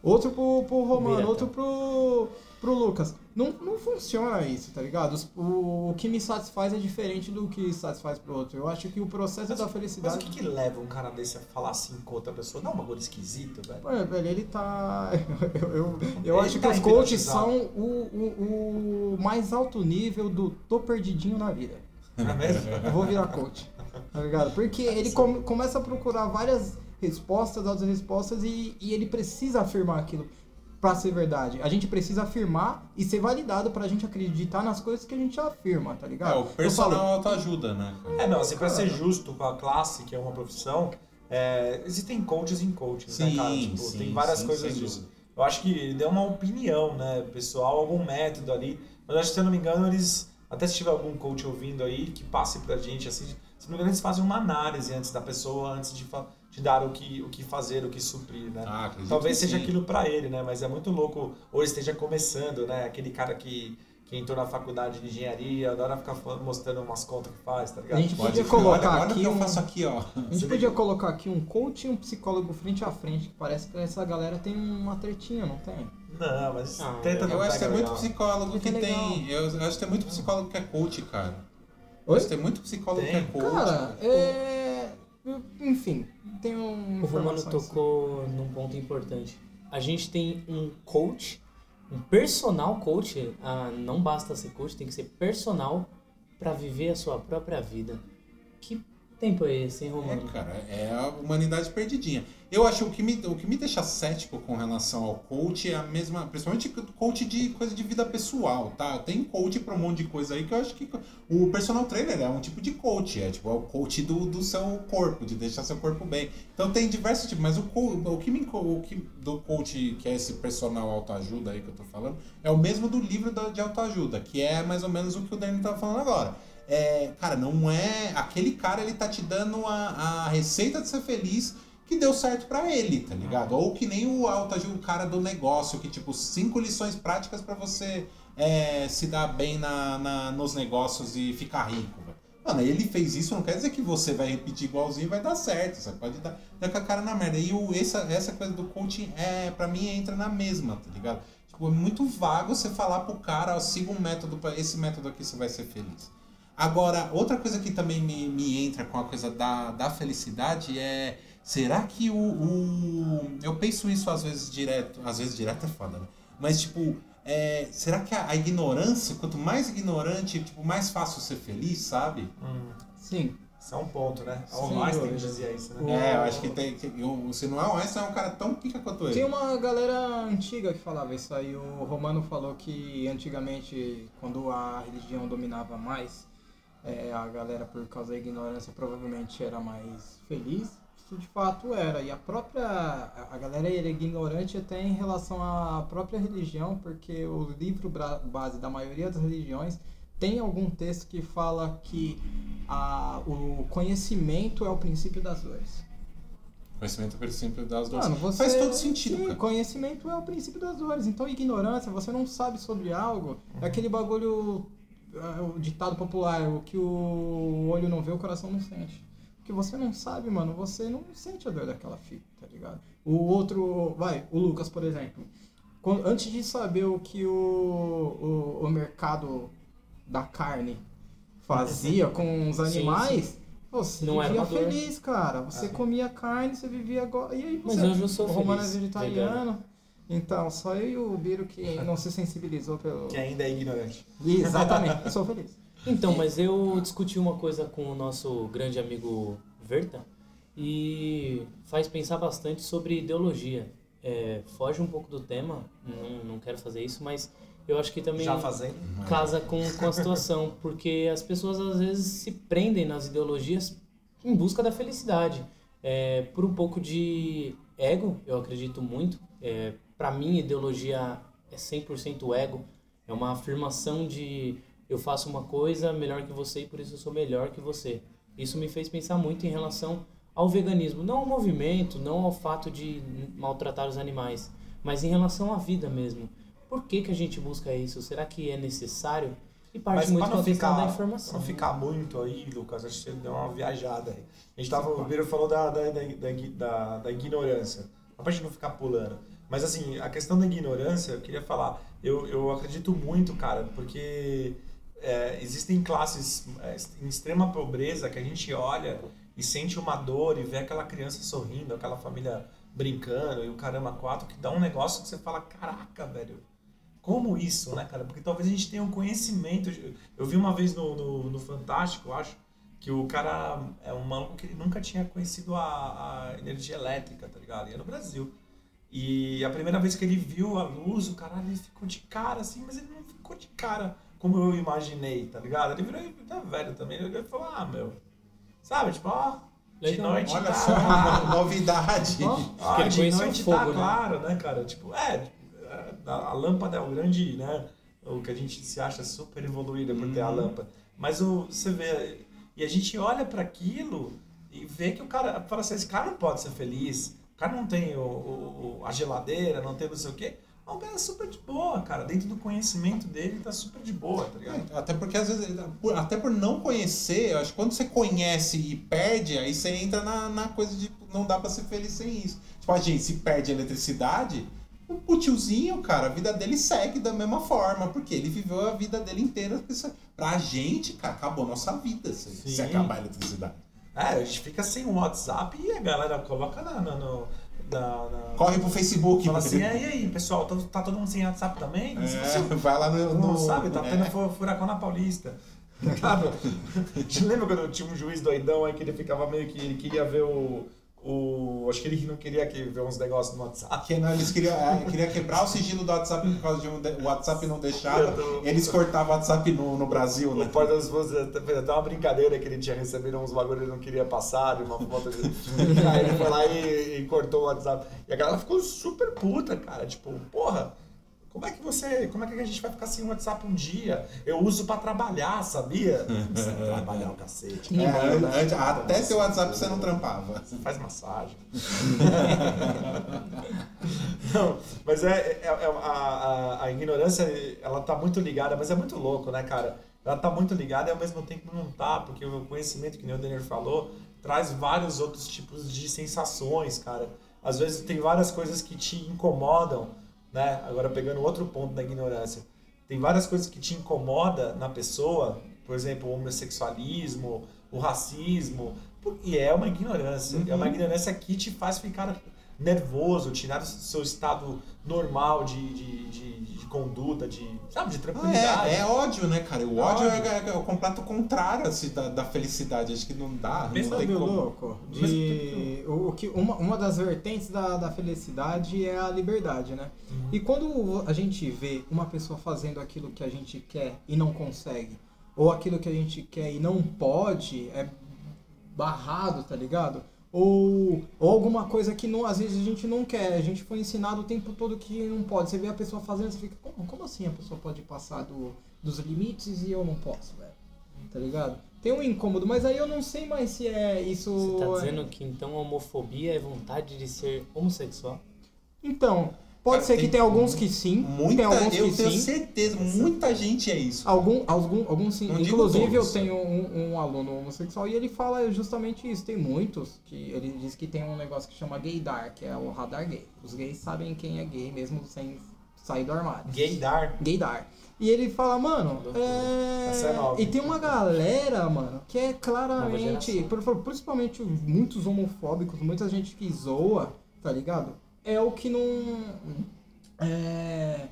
Speaker 4: Outro pro, pro Romano, outro
Speaker 5: tá.
Speaker 4: pro, pro Lucas. Não, não funciona isso, tá ligado? O, o que me satisfaz é diferente do que satisfaz pro outro. Eu acho que o processo
Speaker 2: Mas,
Speaker 4: da
Speaker 2: mas o
Speaker 4: felicidade.
Speaker 2: que, que leva um cara desse a falar assim com outra pessoa? Não, é um bagulho esquisito, velho.
Speaker 4: Ué, velho, ele tá. [LAUGHS] Eu, eu, eu acho
Speaker 2: tá
Speaker 4: que os coaches são o, o, o mais alto nível do tô perdidinho na vida.
Speaker 2: É mesmo?
Speaker 4: Eu vou virar coach. Tá ligado? Porque ele come- começa a procurar várias respostas, outras respostas, e, e ele precisa afirmar aquilo pra ser verdade. A gente precisa afirmar e ser validado pra gente acreditar nas coisas que a gente afirma, tá ligado?
Speaker 3: É, o personal
Speaker 4: falo,
Speaker 3: autoajuda, né?
Speaker 2: É, não, assim, pra
Speaker 4: Cara.
Speaker 2: ser justo com a classe, que é uma profissão, é, existem coaches em coaches, né,
Speaker 3: Sim,
Speaker 2: cara? Tipo,
Speaker 3: sim,
Speaker 2: tem várias
Speaker 3: sim,
Speaker 2: coisas disso. Eu acho que deu uma opinião, né, pessoal, algum método ali. Mas eu acho que, se eu não me engano, eles. Até se tiver algum coach ouvindo aí, que passe pra gente, assim. Se não me engano, eles fazem uma análise antes da pessoa, antes de, fa- de dar o que, o que fazer, o que suprir, né?
Speaker 3: Ah,
Speaker 2: Talvez
Speaker 3: que
Speaker 2: seja
Speaker 3: sim.
Speaker 2: aquilo pra ele, né? Mas é muito louco. Ou esteja começando, né? Aquele cara que, que entrou na faculdade de engenharia, adora ficar mostrando umas contas que faz, tá ligado?
Speaker 4: A gente
Speaker 3: Pode
Speaker 4: podia colocar
Speaker 3: olha, olha o
Speaker 4: aqui
Speaker 3: que eu
Speaker 4: um-
Speaker 3: faço aqui, ó.
Speaker 4: A gente podia colocar aqui um coach e um psicólogo frente a frente, que parece que essa galera tem uma tretinha, não tem?
Speaker 2: Não, mas
Speaker 5: Ah,
Speaker 2: tenta não
Speaker 3: Eu acho que
Speaker 2: pega
Speaker 3: tem muito
Speaker 2: legal.
Speaker 3: psicólogo que
Speaker 4: Muito
Speaker 3: tem. Eu acho que tem muito psicólogo que é coach, cara. Eu
Speaker 4: Oi?
Speaker 3: acho que tem muito psicólogo que é
Speaker 2: Tem.
Speaker 3: coach.
Speaker 4: Cara, é. Enfim, tem um.
Speaker 5: O Romano tocou num ponto importante. A gente tem um coach, um personal coach. Ah, não basta ser coach, tem que ser personal para viver a sua própria vida. Que tempo é esse, hein,
Speaker 3: É,
Speaker 5: Romano?
Speaker 3: cara, é a humanidade perdidinha. Eu acho que o que me, o que me deixa cético com relação ao coach é a mesma, principalmente coach de coisa de vida pessoal, tá? Tem coach pra um monte de coisa aí que eu acho que o personal trainer é um tipo de coach, é tipo é o coach do, do seu corpo, de deixar seu corpo bem. Então tem diversos tipos, mas o, o que me o que do coach que é esse personal autoajuda aí que eu tô falando, é o mesmo do livro de autoajuda, que é mais ou menos o que o Dani tava falando agora. É, cara, não é. Aquele cara ele tá te dando a, a receita de ser feliz que deu certo pra ele, tá ligado? Ou que nem o autoajuda, o cara do negócio, que tipo, cinco lições práticas pra você é, se dar bem na, na- nos negócios e ficar rico. Mano, ele fez isso, não quer dizer que você vai repetir igualzinho e vai dar certo. Você pode dar, dar com a cara na merda. E o, essa, essa coisa do coaching, é, pra mim, entra na mesma, tá ligado? Tipo, é muito vago você falar pro cara, ó, siga um método, esse método aqui você vai ser feliz. Agora, outra coisa que também me, me entra com a coisa da, da felicidade é. Será que o, o. Eu penso isso às vezes direto. Às vezes direto é foda, né? Mas, tipo, é, será que a, a ignorância, quanto mais ignorante, tipo, mais fácil ser feliz, sabe?
Speaker 4: Sim.
Speaker 2: Isso é um ponto, né?
Speaker 4: Sim,
Speaker 2: O Einstein dizia isso, né?
Speaker 4: O-
Speaker 3: É, eu acho que tem. Que, eu, se não é o Einstein, é um cara tão pica quanto ele.
Speaker 4: Tem uma galera antiga que falava isso aí. O Romano falou que antigamente, quando a religião dominava mais, é, a galera, por causa da ignorância, provavelmente era mais feliz. Isso de fato era. E a própria. A galera era ignorante até em relação à própria religião, porque o livro base da maioria das religiões tem algum texto que fala que a, o conhecimento é o princípio das dores.
Speaker 3: Conhecimento pelo princípio das dores.
Speaker 4: Mano, você,
Speaker 3: Faz todo sentido,
Speaker 4: sim,
Speaker 3: cara.
Speaker 4: conhecimento é o princípio das dores. Então, ignorância, você não sabe sobre algo, é aquele bagulho, é, o ditado popular, o que o olho não vê, o coração não sente. O que você não sabe, mano, você não sente a dor daquela fita, tá ligado? O outro, vai, o Lucas, por exemplo. Quando- antes de saber o que o, o, o mercado da carne fazia com os
Speaker 5: Sim,
Speaker 4: animais, você
Speaker 5: Não era
Speaker 4: vivia feliz, cara. Você comia carne, você vivia agora. E aí
Speaker 5: Mas
Speaker 4: você
Speaker 5: hoje eu sou
Speaker 4: o Romano é
Speaker 5: feliz,
Speaker 4: vegetariano. Então, só eu e o Biro que [LAUGHS] não se sensibilizou pelo.
Speaker 2: Que ainda é ignorante.
Speaker 4: Exatamente, eu sou feliz. [LAUGHS]
Speaker 5: Então, mas eu discuti uma coisa com o nosso grande amigo Verta e faz pensar bastante sobre ideologia. É, foge um pouco do tema, não, não quero fazer isso, mas eu acho que também casa com, com a situação, [LAUGHS] porque as pessoas às vezes se prendem nas ideologias em busca da felicidade. É, por um pouco de ego, eu acredito muito. É, para mim, ideologia é 100% ego. É uma afirmação de eu faço uma coisa melhor que você e por isso eu sou melhor que você. Isso me fez pensar muito em relação ao veganismo, não ao movimento, não ao fato de maltratar os animais, mas em relação à vida mesmo. Por que, que a gente busca isso? Será que é necessário? E parte
Speaker 2: Mas
Speaker 5: muito
Speaker 2: pra
Speaker 5: com
Speaker 2: não,
Speaker 5: a
Speaker 2: ficar,
Speaker 5: da
Speaker 2: pra
Speaker 5: informação.
Speaker 2: não ficar muito aí, Lucas, acho que você deu uma viajada aí. A gente tava, o Biro falou da, da, da, da, da- ignorância, pra gente não ficar pulando. Mas assim, a questão da ignorância, eu queria falar, eu, eu acredito muito, cara, porque é, existem classes é, em extrema pobreza que a gente olha e sente uma dor e vê aquela criança sorrindo, aquela família brincando e o caramba quatro, que dá um negócio que você fala, caraca, velho, como isso, né, cara? Porque talvez a gente tenha um conhecimento. Eu vi uma vez no, no, no Fantástico, eu acho, que o cara é um maluco que nunca tinha conhecido a, a energia elétrica, tá ligado? E é no Brasil. E a primeira vez que ele viu a luz, o caralho, ele ficou de cara assim, mas ele não ficou de cara como eu imaginei, tá ligado? Ele virou, tá velho também, ele falou, ah, meu, sabe, tipo, ó, de
Speaker 5: Legal.
Speaker 2: noite
Speaker 3: Olha
Speaker 2: tá...
Speaker 3: só, [LAUGHS] [LAUGHS] novidade.
Speaker 2: Ah,
Speaker 5: ele
Speaker 2: de noite
Speaker 5: o fogo,
Speaker 2: tá
Speaker 5: né?
Speaker 2: claro, né, cara? Tipo, é, a, lâmpada é o grande, né? O que a gente se acha super evoluída por ter a
Speaker 3: Uhum.
Speaker 2: lâmpada. Mas o, você vê, e a gente olha para aquilo e vê que o cara fala assim: esse cara não pode ser feliz, cara não tem o, o- o- a geladeira, não tem não sei o quê. É um cara super de boa, cara. Dentro do conhecimento dele, tá super de boa, tá ligado?
Speaker 3: Até porque às vezes, por- até por não conhecer, eu acho que quando você conhece e perde, aí você entra na, na coisa de não dá pra ser feliz sem isso. Tipo, a gente se perde eletricidade, o o tiozinho, cara, a vida dele segue da mesma forma, porque ele viveu a vida dele inteira. Isso- Pra gente, cara, acabou nossa vida se, se acabar a eletricidade.
Speaker 2: É, a gente fica sem o WhatsApp e a galera coloca na. na, no- na, na-
Speaker 3: Corre pro Facebook.
Speaker 2: Fala assim, é, e aí, pessoal, tá, tá todo mundo sem WhatsApp também? Não
Speaker 3: É, vai lá no.
Speaker 2: Não
Speaker 3: no-
Speaker 2: sabe, tá
Speaker 3: é.
Speaker 2: tendo fu- furacão na Paulista. [LAUGHS] Cara, [LAUGHS] você lembra quando tinha um juiz doidão aí que ele ficava meio que. Ele queria ver o. o acho que ele não queria que ver uns negócios no WhatsApp.
Speaker 3: Que não, eles queriam, é, queria quebrar o sigilo do WhatsApp por causa de um. de- O WhatsApp não deixava.
Speaker 2: Tô-
Speaker 3: Eles cortavam o WhatsApp no, no Brasil,
Speaker 2: O
Speaker 3: né?
Speaker 2: Porta das Forças fez até uma brincadeira que ele tinha recebido uns bagulho que ele não queria passar, de uma foto de... [LAUGHS] Aí ele foi lá e, e cortou o WhatsApp. E a galera ficou super puta, cara. Tipo, porra, como é que você. Como é que a gente vai ficar sem WhatsApp um dia? Eu uso pra trabalhar, sabia? [LAUGHS] Trabalhar o cacete.
Speaker 3: É, antes- até seu WhatsApp você não trampava.
Speaker 2: Você faz massagem. [LAUGHS] Não, mas é, é- é- a, a, a ignorância, ela tá muito ligada, mas é muito louco, né, cara? ela tá muito ligada e ao mesmo tempo não tá, porque o conhecimento que nem o Denner falou traz vários outros tipos de sensações, cara. Às vezes tem várias coisas que te incomodam, né? Agora pegando outro ponto da ignorância. Tem várias coisas que te incomoda na pessoa, por exemplo, o homossexualismo, o racismo, e é uma ignorância. É uma ignorância que te faz ficar nervoso, tirar o seu estado normal de, de, de, de conduta, de, sabe, de tranquilidade.
Speaker 3: Ah, é, é ódio, né, cara? O ódio,
Speaker 2: Ódio.
Speaker 3: É, é o completo contrário assim, da, da felicidade. Acho que não dá.
Speaker 2: Mesmo
Speaker 3: não tem como.
Speaker 4: louco? De, o, o que, uma, uma das vertentes da, da felicidade é a liberdade, né? E quando a gente vê uma pessoa fazendo aquilo que a gente quer e não consegue, ou aquilo que a gente quer e não pode, é barrado, tá ligado? Ou, ou alguma coisa que não, às vezes a gente não quer, a gente foi ensinado o tempo todo que não pode. Você vê a pessoa fazendo, você fica, como, como assim a pessoa pode passar do, dos limites e eu não posso, velho? Tá ligado? Tem um incômodo, mas aí eu não sei mais se é isso.
Speaker 5: Você tá dizendo que então a homofobia é vontade de ser homossexual?
Speaker 4: Então, pode
Speaker 3: Cara,
Speaker 4: ser que
Speaker 3: tem
Speaker 4: alguns que sim,
Speaker 3: Muita,
Speaker 4: tem alguns
Speaker 3: eu
Speaker 4: que
Speaker 3: tenho
Speaker 4: sim.
Speaker 3: certeza, muita gente é isso.
Speaker 4: Algum, algum, alguns sim.
Speaker 3: Não
Speaker 4: Inclusive, eu tenho um, um aluno homossexual e ele fala justamente isso. Tem muitos que ele diz que tem um negócio que chama gaydar, que é o radar gay. Os gays sabem quem é gay mesmo sem sair do armário.
Speaker 2: Gaydar.
Speaker 4: Gaydar. E ele fala, mano,
Speaker 2: Essa é
Speaker 4: é... e tem uma galera, mano, que é claramente, principalmente muitos homofóbicos, muita gente que zoa, tá ligado? É o que não é,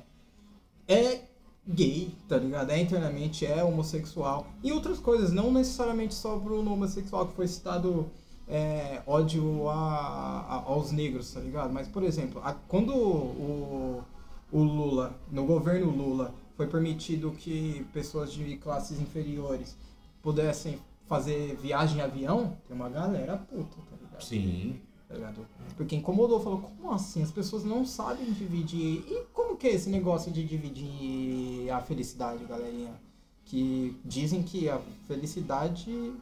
Speaker 4: é gay, tá ligado? É internamente, é homossexual. E outras coisas, não necessariamente só pro homossexual que foi citado é, ódio a, a- aos negros, tá ligado? Mas, por exemplo, a- quando o, o Lula, no governo Lula, foi permitido que pessoas de classes inferiores pudessem fazer viagem em avião, tem uma galera puta, tá ligado?
Speaker 3: Sim.
Speaker 4: Tá ligado? Porque incomodou, falou, como assim? As pessoas não sabem dividir. E como que é esse negócio de dividir a felicidade, galerinha? Que dizem que a felicidade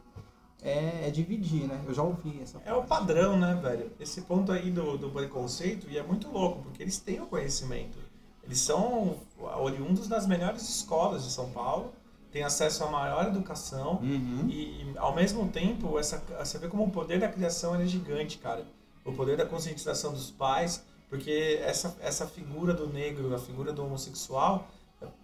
Speaker 4: é, é dividir, né? Eu já ouvi essa
Speaker 2: É o
Speaker 4: parte.
Speaker 2: padrão, né, velho? Esse ponto aí do, do preconceito, e é muito louco, porque eles têm o conhecimento. Eles são oriundos das melhores escolas de São Paulo, têm acesso à maior educação,
Speaker 3: Uhum.
Speaker 2: e ao mesmo tempo, essa, você vê como o poder da criação ele é gigante, cara. O poder da conscientização dos pais, porque essa, essa figura do negro, a figura do homossexual,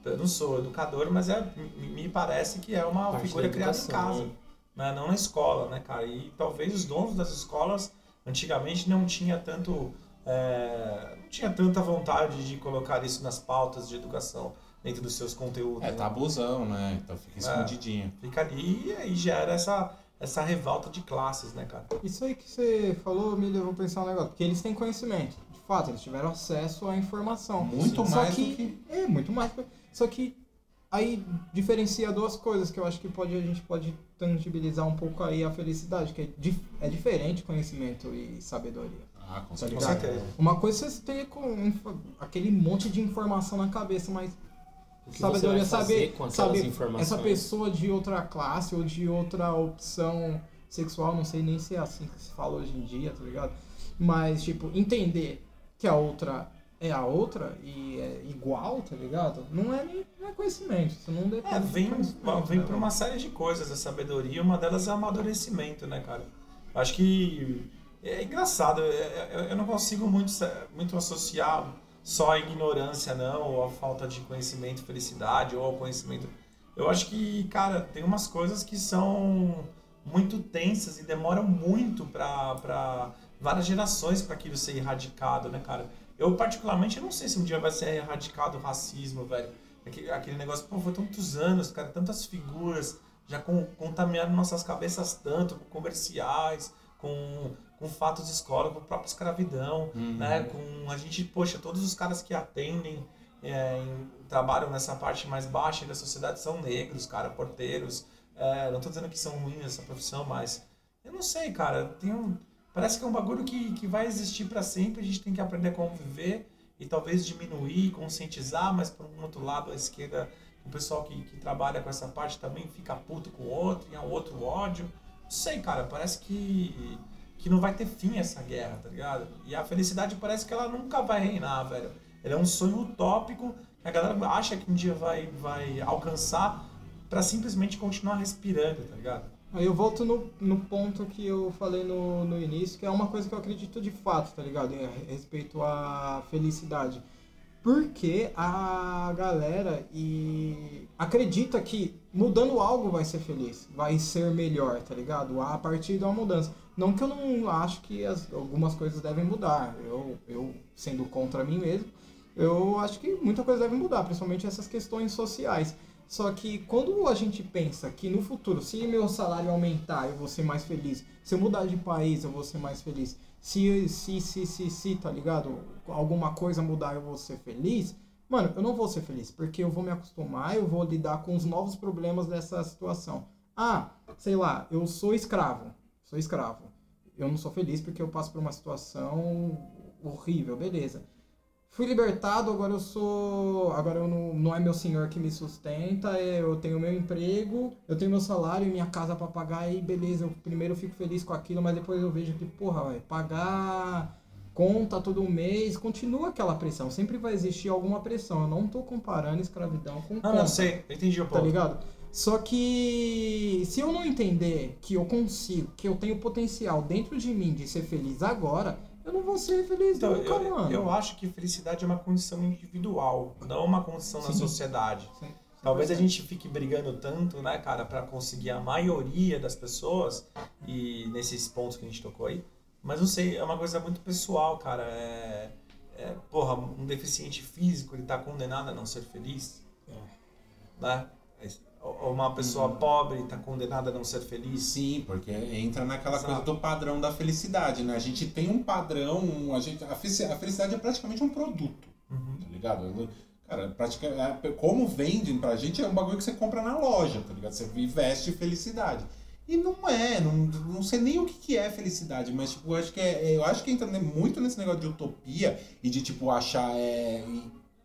Speaker 2: eu não sou educador, mas é, me, parece que é uma
Speaker 5: Parte
Speaker 2: figura
Speaker 5: da
Speaker 2: criada em casa
Speaker 5: né?
Speaker 2: né? não na escola, né, cara? E talvez os donos das escolas antigamente não tinha tanto é, não tinha tanta vontade de colocar isso nas pautas de educação dentro dos seus conteúdos.
Speaker 3: É
Speaker 2: né?
Speaker 3: tabuzão, né? Então fica escondidinho.
Speaker 2: Fica ali e aí gera essa essa revolta de classes, né, cara?
Speaker 4: Isso aí que você falou me levou a pensar um negócio. Porque eles têm conhecimento. De fato, eles tiveram acesso à informação.
Speaker 3: Muito
Speaker 4: Só
Speaker 3: mais
Speaker 4: que,
Speaker 3: do que.
Speaker 4: É, muito mais. Só que aí diferencia duas coisas que eu acho que pode, a gente pode tangibilizar um pouco aí a felicidade, que é, dif- é diferente conhecimento e sabedoria.
Speaker 3: Ah, com
Speaker 4: Tá
Speaker 3: certeza.
Speaker 2: Com
Speaker 4: ligado?
Speaker 2: certeza.
Speaker 4: Uma coisa é você ter com aquele monte de informação na cabeça, mas sabedoria saber, saber essa pessoa de outra classe ou de outra opção sexual, não sei nem se é assim que se fala hoje em dia, tá ligado? Mas, tipo, entender que a outra é a outra e é igual, tá ligado? Não é nem não é conhecimento, isso não depende
Speaker 2: É, vem, vem
Speaker 4: né,
Speaker 2: por uma série de coisas a sabedoria, uma delas é amadurecimento, né, cara? Acho que é engraçado, eu- eu eu não consigo muito, muito associar só a ignorância, não, ou a falta de conhecimento, felicidade, ou ao conhecimento. Eu acho que, cara, tem umas coisas que são muito tensas e demoram muito para várias gerações para aquilo ser erradicado, né, cara? Eu, particularmente, eu não sei se um dia vai ser erradicado o racismo, velho. Aquele, aquele negócio, pô, foi tantos anos, cara, tantas figuras já com, contaminaram nossas cabeças tanto, com comerciais, com, com fatos históricos, com a própria escravidão, né? Com a gente, poxa, todos os caras que atendem, é, em- trabalham nessa parte mais baixa da sociedade são negros, cara, porteiros. É, não tô dizendo que são ruins essa profissão, mas eu não sei, cara. Tem um, parece que é um bagulho que, que vai existir para sempre. A gente tem que aprender a conviver e talvez diminuir, conscientizar, mas por um outro lado, a esquerda, o pessoal que, que trabalha com essa parte também fica puto com o outro, e é um outro ódio. Não sei, cara, parece que, que não vai ter fim essa guerra, tá ligado? E a felicidade parece que ela nunca vai reinar, velho. Ela é um sonho utópico que a galera acha que um dia vai, vai alcançar, pra simplesmente continuar respirando, tá ligado?
Speaker 4: Aí eu volto no, no ponto que eu falei no, no início, que é uma coisa que eu acredito de fato, tá ligado? Em respeito à felicidade. Porque a galera e acredita que mudando algo vai ser feliz, vai ser melhor, tá ligado? A partir de uma mudança. Não que eu não acho que as, algumas coisas devem mudar. Eu, eu, sendo contra mim mesmo, eu acho que muita coisa deve mudar, principalmente essas questões sociais. Só que quando a gente pensa que no futuro, se meu salário aumentar, eu vou ser mais feliz. Se eu mudar de país, eu vou ser mais feliz. Se, se, se, se, se, tá ligado? Alguma coisa mudar, eu vou ser feliz. Mano, eu não vou ser feliz, porque eu vou me acostumar, eu vou lidar com os novos problemas dessa situação. Ah, sei lá, eu sou escravo. Sou escravo. Eu não sou feliz porque eu passo por uma situação horrível, beleza fui libertado, agora eu sou. Agora eu não, não é meu senhor que me sustenta, é, eu tenho meu emprego, eu tenho meu salário e minha casa para pagar, e beleza, eu primeiro fico feliz com aquilo, mas depois eu vejo que, porra, vai pagar conta todo mês, continua aquela pressão, sempre vai existir alguma pressão. Eu não tô comparando escravidão com.
Speaker 2: Não,
Speaker 4: conta,
Speaker 2: não sei, entendi o
Speaker 4: Tá
Speaker 2: ponto.
Speaker 4: ligado? Só que se eu não entender que eu consigo, que eu tenho potencial dentro de mim de ser feliz agora, eu não vou ser feliz
Speaker 2: Então,
Speaker 4: nunca,
Speaker 2: eu,
Speaker 4: mano.
Speaker 2: eu acho que felicidade é uma condição individual, não uma condição na
Speaker 4: Sim.
Speaker 2: sociedade.
Speaker 4: Sim,
Speaker 2: Talvez a
Speaker 4: 100%.
Speaker 2: gente fique brigando tanto, né, cara, pra conseguir a maioria das pessoas e nesses pontos que a gente tocou aí. Mas não sei, é uma coisa muito pessoal, cara. É, é, porra, um deficiente físico, ele tá condenado a não ser feliz, né? Ou uma pessoa pobre tá condenada a não ser feliz.
Speaker 3: Sim, porque entra naquela
Speaker 2: Exato.
Speaker 3: coisa do padrão da felicidade, né? A gente tem um padrão, um- a, gente, a felici- a felicidade é praticamente um produto,
Speaker 2: Uhum.
Speaker 3: tá ligado? Cara, pratica, é- como vendem pra gente é um bagulho que você compra na loja, tá ligado? Você investe felicidade. E não é, não, não sei nem o que, que é felicidade, mas tipo, eu acho que é, eu acho que entra muito nesse negócio de utopia e de tipo achar é,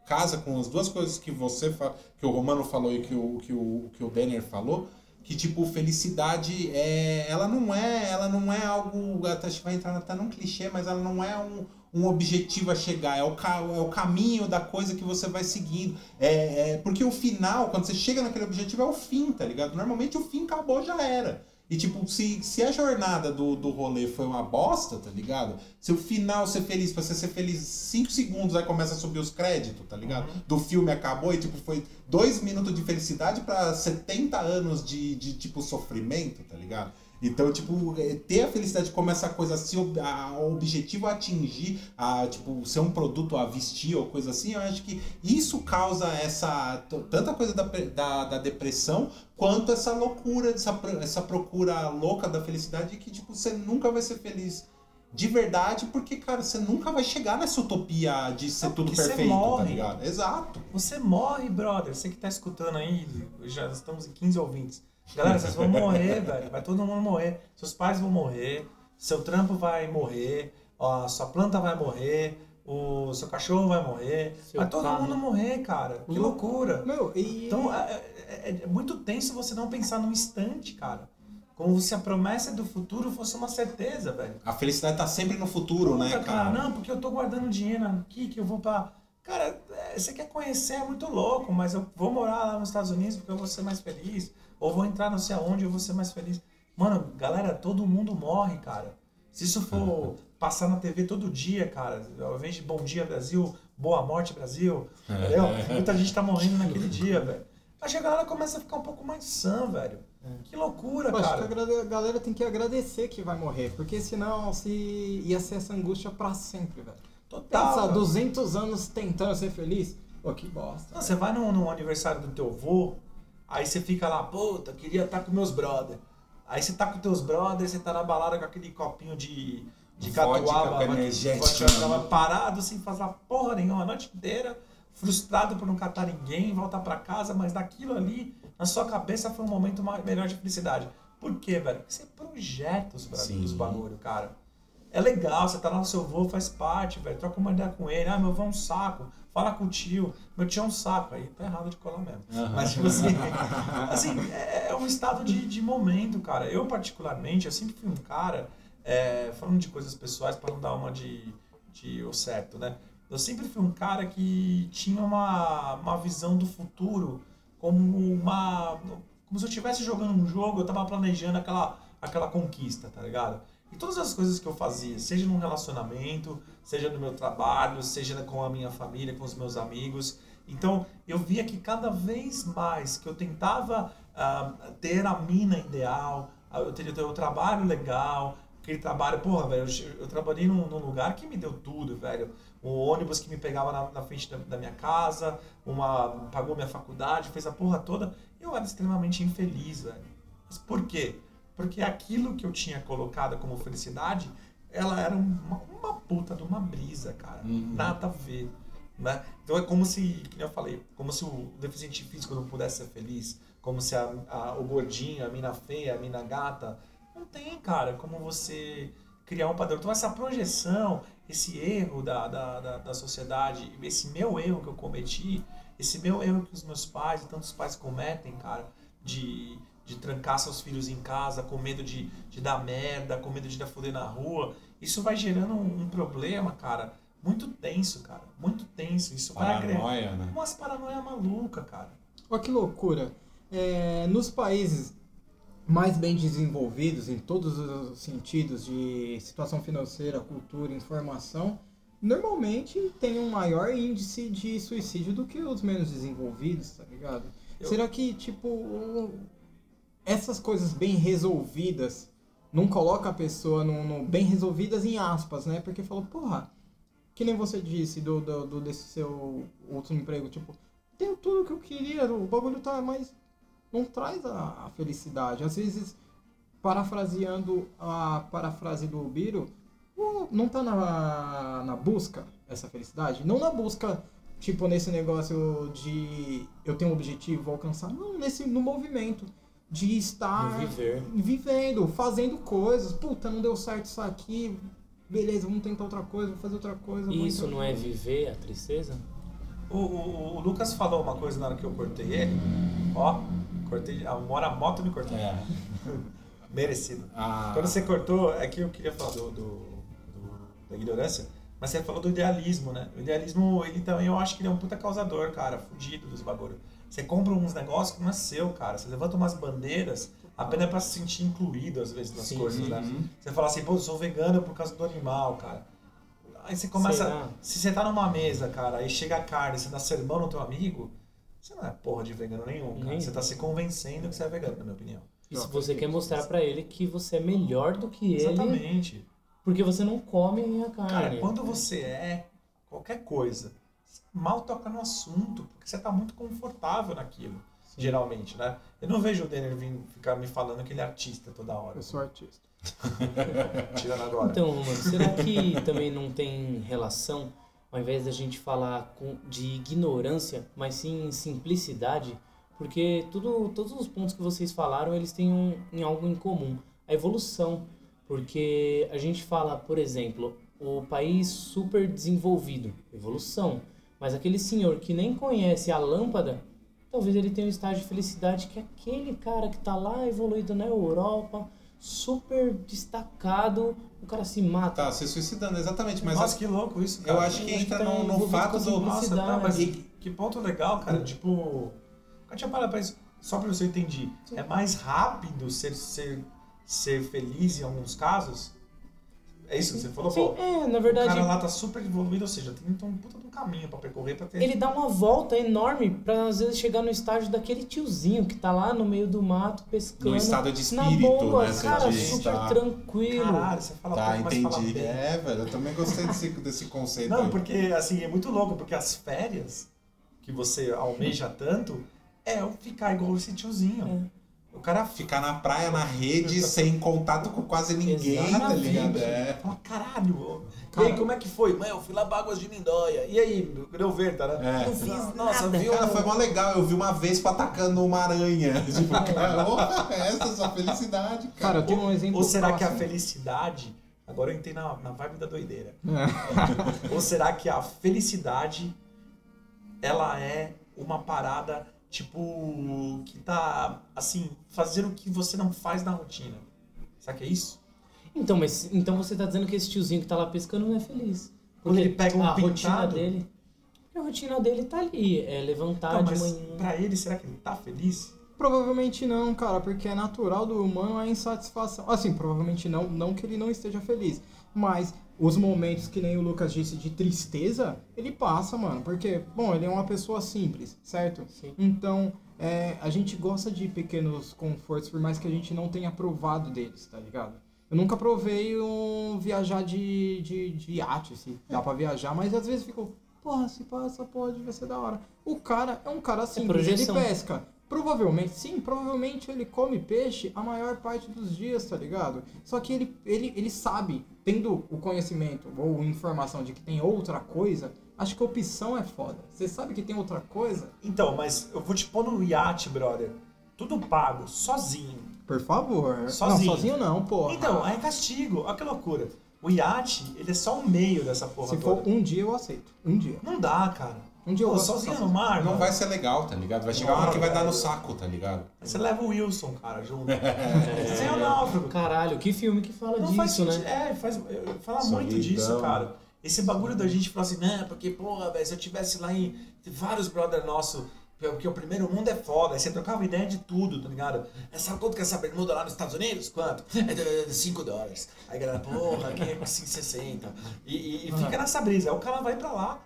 Speaker 3: casa com as duas coisas que você que o Romano falou e que o que o que o Denner falou, que tipo felicidade é ela não é ela não é algo até vai entrar até num clichê mas ela não é um, um objetivo a chegar é o, é o caminho da coisa que você vai seguindo. É, é porque o final quando você chega naquele objetivo é o fim tá ligado? Normalmente o fim acabou já era e tipo, se, se a jornada do, do rolê foi uma bosta, tá ligado? Se o final ser feliz, pra você ser feliz 5 segundos, aí começa a subir os créditos, tá ligado? Do filme acabou e tipo, foi 2 minutos de felicidade pra 70 anos de, de tipo sofrimento, tá ligado? Então, tipo, é, ter a felicidade como essa coisa assim, a- o objetivo a atingir, a, tipo, ser um produto a vestir ou coisa assim, eu acho que isso causa essa, tanta coisa da, da, da depressão, quanto essa loucura, essa, essa procura louca da felicidade que, tipo, você nunca vai ser feliz de verdade, porque, cara, você nunca vai chegar nessa utopia de ser
Speaker 2: Não,
Speaker 3: tudo perfeito, tá
Speaker 2: morre.
Speaker 3: ligado? Exato.
Speaker 2: Você morre, brother. Você que tá escutando aí, já estamos em 15 ouvintes. Galera, vocês vão morrer, velho. Vai todo mundo morrer. Seus pais vão morrer, seu trampo vai morrer, ó, sua planta vai morrer, o seu cachorro vai morrer.
Speaker 5: Seu
Speaker 2: vai todo
Speaker 5: carro.
Speaker 2: mundo morrer, cara. Que loucura.
Speaker 4: Meu, e.
Speaker 2: Então é, é- é muito tenso você não pensar num instante, cara. Como se a promessa do futuro fosse uma certeza, velho.
Speaker 3: A felicidade tá sempre no futuro, né,
Speaker 2: Puta,
Speaker 3: cara?
Speaker 2: Não, porque eu tô guardando dinheiro aqui que eu vou pra. Cara, é, você quer conhecer, é muito louco, mas eu vou morar lá nos Estados Unidos porque eu vou ser mais feliz. Ou vou entrar não sei aonde eu vou ser mais feliz. Mano, galera, todo mundo morre, cara. Se isso for [LAUGHS] passar na TV todo dia, cara, ao invés de Bom Dia Brasil, Boa Morte Brasil, entendeu? [LAUGHS] Muita gente tá morrendo naquele dia, velho. Acho que a galera começa a ficar um pouco mais sã, velho. Que loucura,
Speaker 4: Eu acho que a
Speaker 2: cara.
Speaker 4: galera tem que agradecer que vai morrer, porque senão se ia ser essa angústia pra sempre, velho.
Speaker 2: Total.
Speaker 4: Pensar
Speaker 2: velho.
Speaker 4: 200 anos tentando ser feliz, pô, que bosta.
Speaker 2: Não, você vai no, no aniversário do teu avô, aí você fica lá, puta, queria estar com meus brother. Aí você tá com teus brothers, você tá na balada com aquele copinho de, de catuaba, catuaba,
Speaker 3: mão.
Speaker 2: parado, sem fazer porra nenhuma, a noite inteira, frustrado por não catar ninguém, voltar pra casa, mas daquilo ali, na sua cabeça foi um momento melhor de felicidade. Por quê, velho? Porque você projeta os, os bagulho, cara. É legal, você tá lá no seu avô, faz parte, velho. Troca uma ideia com ele. Ah, meu avô é um saco. Fala com o tio. Meu tio é um saco. Aí tá errado de colar mesmo. Mas, tipo assim, [LAUGHS] assim é, é um estado de, de momento, cara. Eu, particularmente, eu sempre fui um cara, é, falando de coisas pessoais, para não dar uma de, de o certo, né? Eu sempre fui um cara que tinha uma, uma visão do futuro como uma. como se eu estivesse jogando um jogo, eu tava planejando aquela, aquela conquista, tá ligado? E todas as coisas que eu fazia, seja num relacionamento, seja no meu trabalho, seja com a minha família, com os meus amigos. Então eu via que cada vez mais que eu tentava ah, ter a mina ideal, ah, eu teria ter um trabalho legal, aquele trabalho, porra, velho, eu, eu trabalhei num, num lugar que me deu tudo, velho. Um ônibus que me pegava na, na frente da, da minha casa, uma pagou minha faculdade, fez a porra toda. Eu era extremamente infeliz, velho. Mas por quê? Porque aquilo que eu tinha colocado como felicidade, ela era uma, uma puta de uma brisa, cara.
Speaker 3: Uhum.
Speaker 2: Nada a ver. Né? Então é como se, como eu falei, como se o deficiente físico não pudesse ser feliz, como se a, a- o gordinho, a mina feia, a mina gata. Não tem, cara, como você criar um padrão. Então essa projeção, esse erro da, da, da, da sociedade, esse meu erro que eu cometi, esse meu erro que os meus pais e tantos pais cometem, cara, de, de trancar seus filhos em casa com medo de, de dar merda, com medo de dar foder na rua, isso vai gerando um, um problema, cara, muito tenso, cara, muito tenso. Isso vai agregar
Speaker 3: Paranoia, né?
Speaker 2: umas paranoia maluca, cara.
Speaker 4: Olha que loucura. É, nos países mais bem desenvolvidos em todos os sentidos de situação financeira, cultura, informação, normalmente tem um maior índice de suicídio do que os menos desenvolvidos, tá ligado?
Speaker 2: Eu-
Speaker 4: Será que, tipo, essas coisas bem resolvidas não coloca a pessoa no, no bem resolvidas em aspas, né? Porque falou, porra, que nem você disse do, do, do- desse seu outro emprego, tipo, tenho tudo que eu queria, o bagulho tá, mas não traz a, a felicidade. Às vezes, parafraseando a parafrase do Biro, não tá na, na busca essa felicidade? Não na busca, tipo, nesse negócio de eu tenho um objetivo, alcançar. Não, nesse, no movimento de estar
Speaker 5: viver.
Speaker 4: vivendo, fazendo coisas. Puta, não deu certo isso aqui. Beleza, vamos tentar outra coisa, vou fazer outra coisa.
Speaker 5: E isso não é viver a tristeza?
Speaker 2: O, o, o Lucas falou uma coisa na hora que eu cortei ele. Ó, cortei. A hora a moto me cortou.
Speaker 3: É. [LAUGHS]
Speaker 2: Merecido.
Speaker 3: Ah,
Speaker 2: Quando você cortou, é que eu queria falar do, do- do- da ignorância, mas você falou do idealismo, né? O idealismo, ele também, eu acho que ele é um puta causador, cara, fudido dos bagulho. Você compra uns negócios que não é seu, cara. Você levanta umas bandeiras apenas pra se sentir incluído, às vezes, nas
Speaker 5: Sim.
Speaker 2: coisas, né?
Speaker 3: Uhum.
Speaker 2: Você fala assim, pô, eu sou vegano por causa do animal, cara. Aí você começa.
Speaker 5: Será?
Speaker 2: Se você tá numa mesa, cara, aí chega a carne, você dá sermão no teu amigo, você não é porra de vegano nenhum, cara.
Speaker 5: Nem.
Speaker 2: Você tá se convencendo que você é vegano, na minha opinião.
Speaker 5: E se você quer mostrar pra ele que você é melhor do que ele,
Speaker 2: Exatamente.
Speaker 5: porque você não come a
Speaker 2: Cara,
Speaker 5: carne.
Speaker 2: quando você é qualquer coisa, mal toca no assunto, porque você tá muito confortável naquilo, geralmente, né? Eu não vejo o Denner vir ficar me falando que ele é artista toda hora.
Speaker 4: Eu sou artista. [LAUGHS]
Speaker 2: Tirando agora.
Speaker 5: Então, Romano, será que também não tem relação, ao invés da gente falar de ignorância, mas sim em simplicidade? Porque tudo, todos os pontos que vocês falaram, eles têm um, em algo em comum. A evolução. Porque a gente fala, por exemplo, o país super desenvolvido, evolução. Mas aquele senhor que nem conhece a lâmpada, talvez ele tenha um estágio de felicidade que aquele cara que está lá evoluído na Europa, super destacado, o cara se mata.
Speaker 3: Tá se suicidando, exatamente. Mas
Speaker 2: Nossa, que louco isso, cara.
Speaker 3: eu acho que
Speaker 5: Eu acho que
Speaker 3: entra
Speaker 5: tá
Speaker 3: no, no fato do.
Speaker 2: Nossa, tá, mas
Speaker 5: E-
Speaker 2: que, ponto legal, cara. Tipo, eu tinha parado pra isso. Só pra você entender. É mais rápido ser, ser, ser feliz em alguns casos? É isso que você falou?
Speaker 5: Sim,
Speaker 2: Pô,
Speaker 5: é, na
Speaker 2: o
Speaker 5: verdade,
Speaker 2: cara lá tá super evoluído, ou seja, tem então, um puta de um caminho pra percorrer pra ter...
Speaker 5: ele dá uma volta enorme pra às vezes chegar no estágio daquele tiozinho que tá lá no meio do mato pescando.
Speaker 3: No estado de
Speaker 5: na
Speaker 3: espírito,
Speaker 5: boa,
Speaker 3: né? Você
Speaker 5: cara, super
Speaker 3: tá.
Speaker 5: tranquilo.
Speaker 2: Caralho, você fala
Speaker 3: Tá,
Speaker 2: pouco, mas fala
Speaker 3: entendi.
Speaker 2: bem.
Speaker 3: É, velho, eu também gostei desse, desse conceito.
Speaker 2: Não,
Speaker 3: aí.
Speaker 2: porque assim, é muito louco, porque as férias que você almeja tanto é eu ficar igual esse tiozinho. O cara fica.
Speaker 3: Ficar na praia, na rede, [LAUGHS] sem contato com quase ninguém, tá
Speaker 5: Exatamente.
Speaker 3: ligado? É.
Speaker 2: Fala, caralho.
Speaker 4: Cara-
Speaker 2: e aí, como é que foi? Mãe, eu fui lá pra Águas de Lindóia. E aí, Grão Verde, tá, né?
Speaker 3: É.
Speaker 2: Não fiz
Speaker 3: Nossa,
Speaker 2: nada.
Speaker 3: viu? Cara, foi mó legal. Eu vi uma vez atacando uma aranha. [LAUGHS] Tipo,
Speaker 2: É.
Speaker 3: cara, opa, essa é a sua felicidade,
Speaker 4: Cara,
Speaker 3: cara.
Speaker 4: eu tenho um exemplo
Speaker 2: Ou será que a
Speaker 4: próximo.
Speaker 2: felicidade. Agora eu entrei na, na vibe da doideira.
Speaker 4: É. [LAUGHS]
Speaker 2: Ou será que a felicidade ela é uma parada tipo que tá assim, fazer o que você não faz na rotina? Será que é isso?
Speaker 5: Então, mas então você tá dizendo que esse tiozinho que tá lá pescando não é feliz.
Speaker 2: Quando ele pega um
Speaker 5: a rotina
Speaker 2: pintado?
Speaker 5: dele. A rotina dele tá ali, é levantar
Speaker 2: Não,
Speaker 5: de
Speaker 2: mas
Speaker 5: manhã.
Speaker 2: pra ele, será que ele tá feliz?
Speaker 4: Provavelmente não, cara, porque é natural do humano a insatisfação. Assim, provavelmente não, não que ele não esteja feliz, mas os momentos que nem o Lucas disse de tristeza, ele passa, mano, porque, bom, ele é uma pessoa simples, certo?
Speaker 5: Sim.
Speaker 4: Então, é, a gente gosta de pequenos confortos, por mais que a gente não tenha provado deles, tá ligado? Eu nunca provei um viajar de, de, de iate, se dá pra viajar, mas às vezes fico, porra, se passa, pode, vai ser da hora. O cara é um cara simples, ele
Speaker 5: projeção.
Speaker 4: pesca. Provavelmente, sim, provavelmente ele come peixe a maior parte dos dias, tá ligado? Só que ele, ele, ele sabe, tendo o conhecimento ou informação de que tem outra coisa, acho que a opção é foda. Você sabe que tem outra coisa?
Speaker 2: Então, mas eu vou te pôr no iate, brother. Tudo pago, sozinho.
Speaker 4: Por favor.
Speaker 2: Sozinho.
Speaker 4: Não, sozinho não, porra.
Speaker 2: Então, é castigo. Olha que loucura. O iate, ele é só um meio dessa porra
Speaker 4: Se
Speaker 2: toda.
Speaker 4: for um dia, eu aceito. Um dia.
Speaker 2: Não dá, cara.
Speaker 4: Um dia eu
Speaker 2: Pô,
Speaker 4: gosto
Speaker 2: sozinho no mar,
Speaker 3: Não
Speaker 2: mano.
Speaker 3: vai ser legal, tá ligado? Vai chegar uma hora que vai dar no saco, tá ligado?
Speaker 2: Você leva o Wilson, cara, junto. [LAUGHS] Você é o náufrago.
Speaker 5: Caralho, que filme que fala
Speaker 2: Não faz
Speaker 5: disso,
Speaker 2: sentido.
Speaker 5: né?
Speaker 2: É, faz, fala
Speaker 3: Solidão.
Speaker 2: muito disso, cara. Esse bagulho da gente falar assim, né, porque, porra, velho, se eu tivesse lá em. Vários brother nossos, porque o primeiro mundo é foda, aí você trocava ideia de tudo, tá ligado? É, sabe quanto que é essa bermuda lá nos Estados Unidos? Quanto? É 5 dólares. Aí a galera, porra, aqui é 5,60. E, e, e fica nessa brisa. Aí o cara vai pra lá,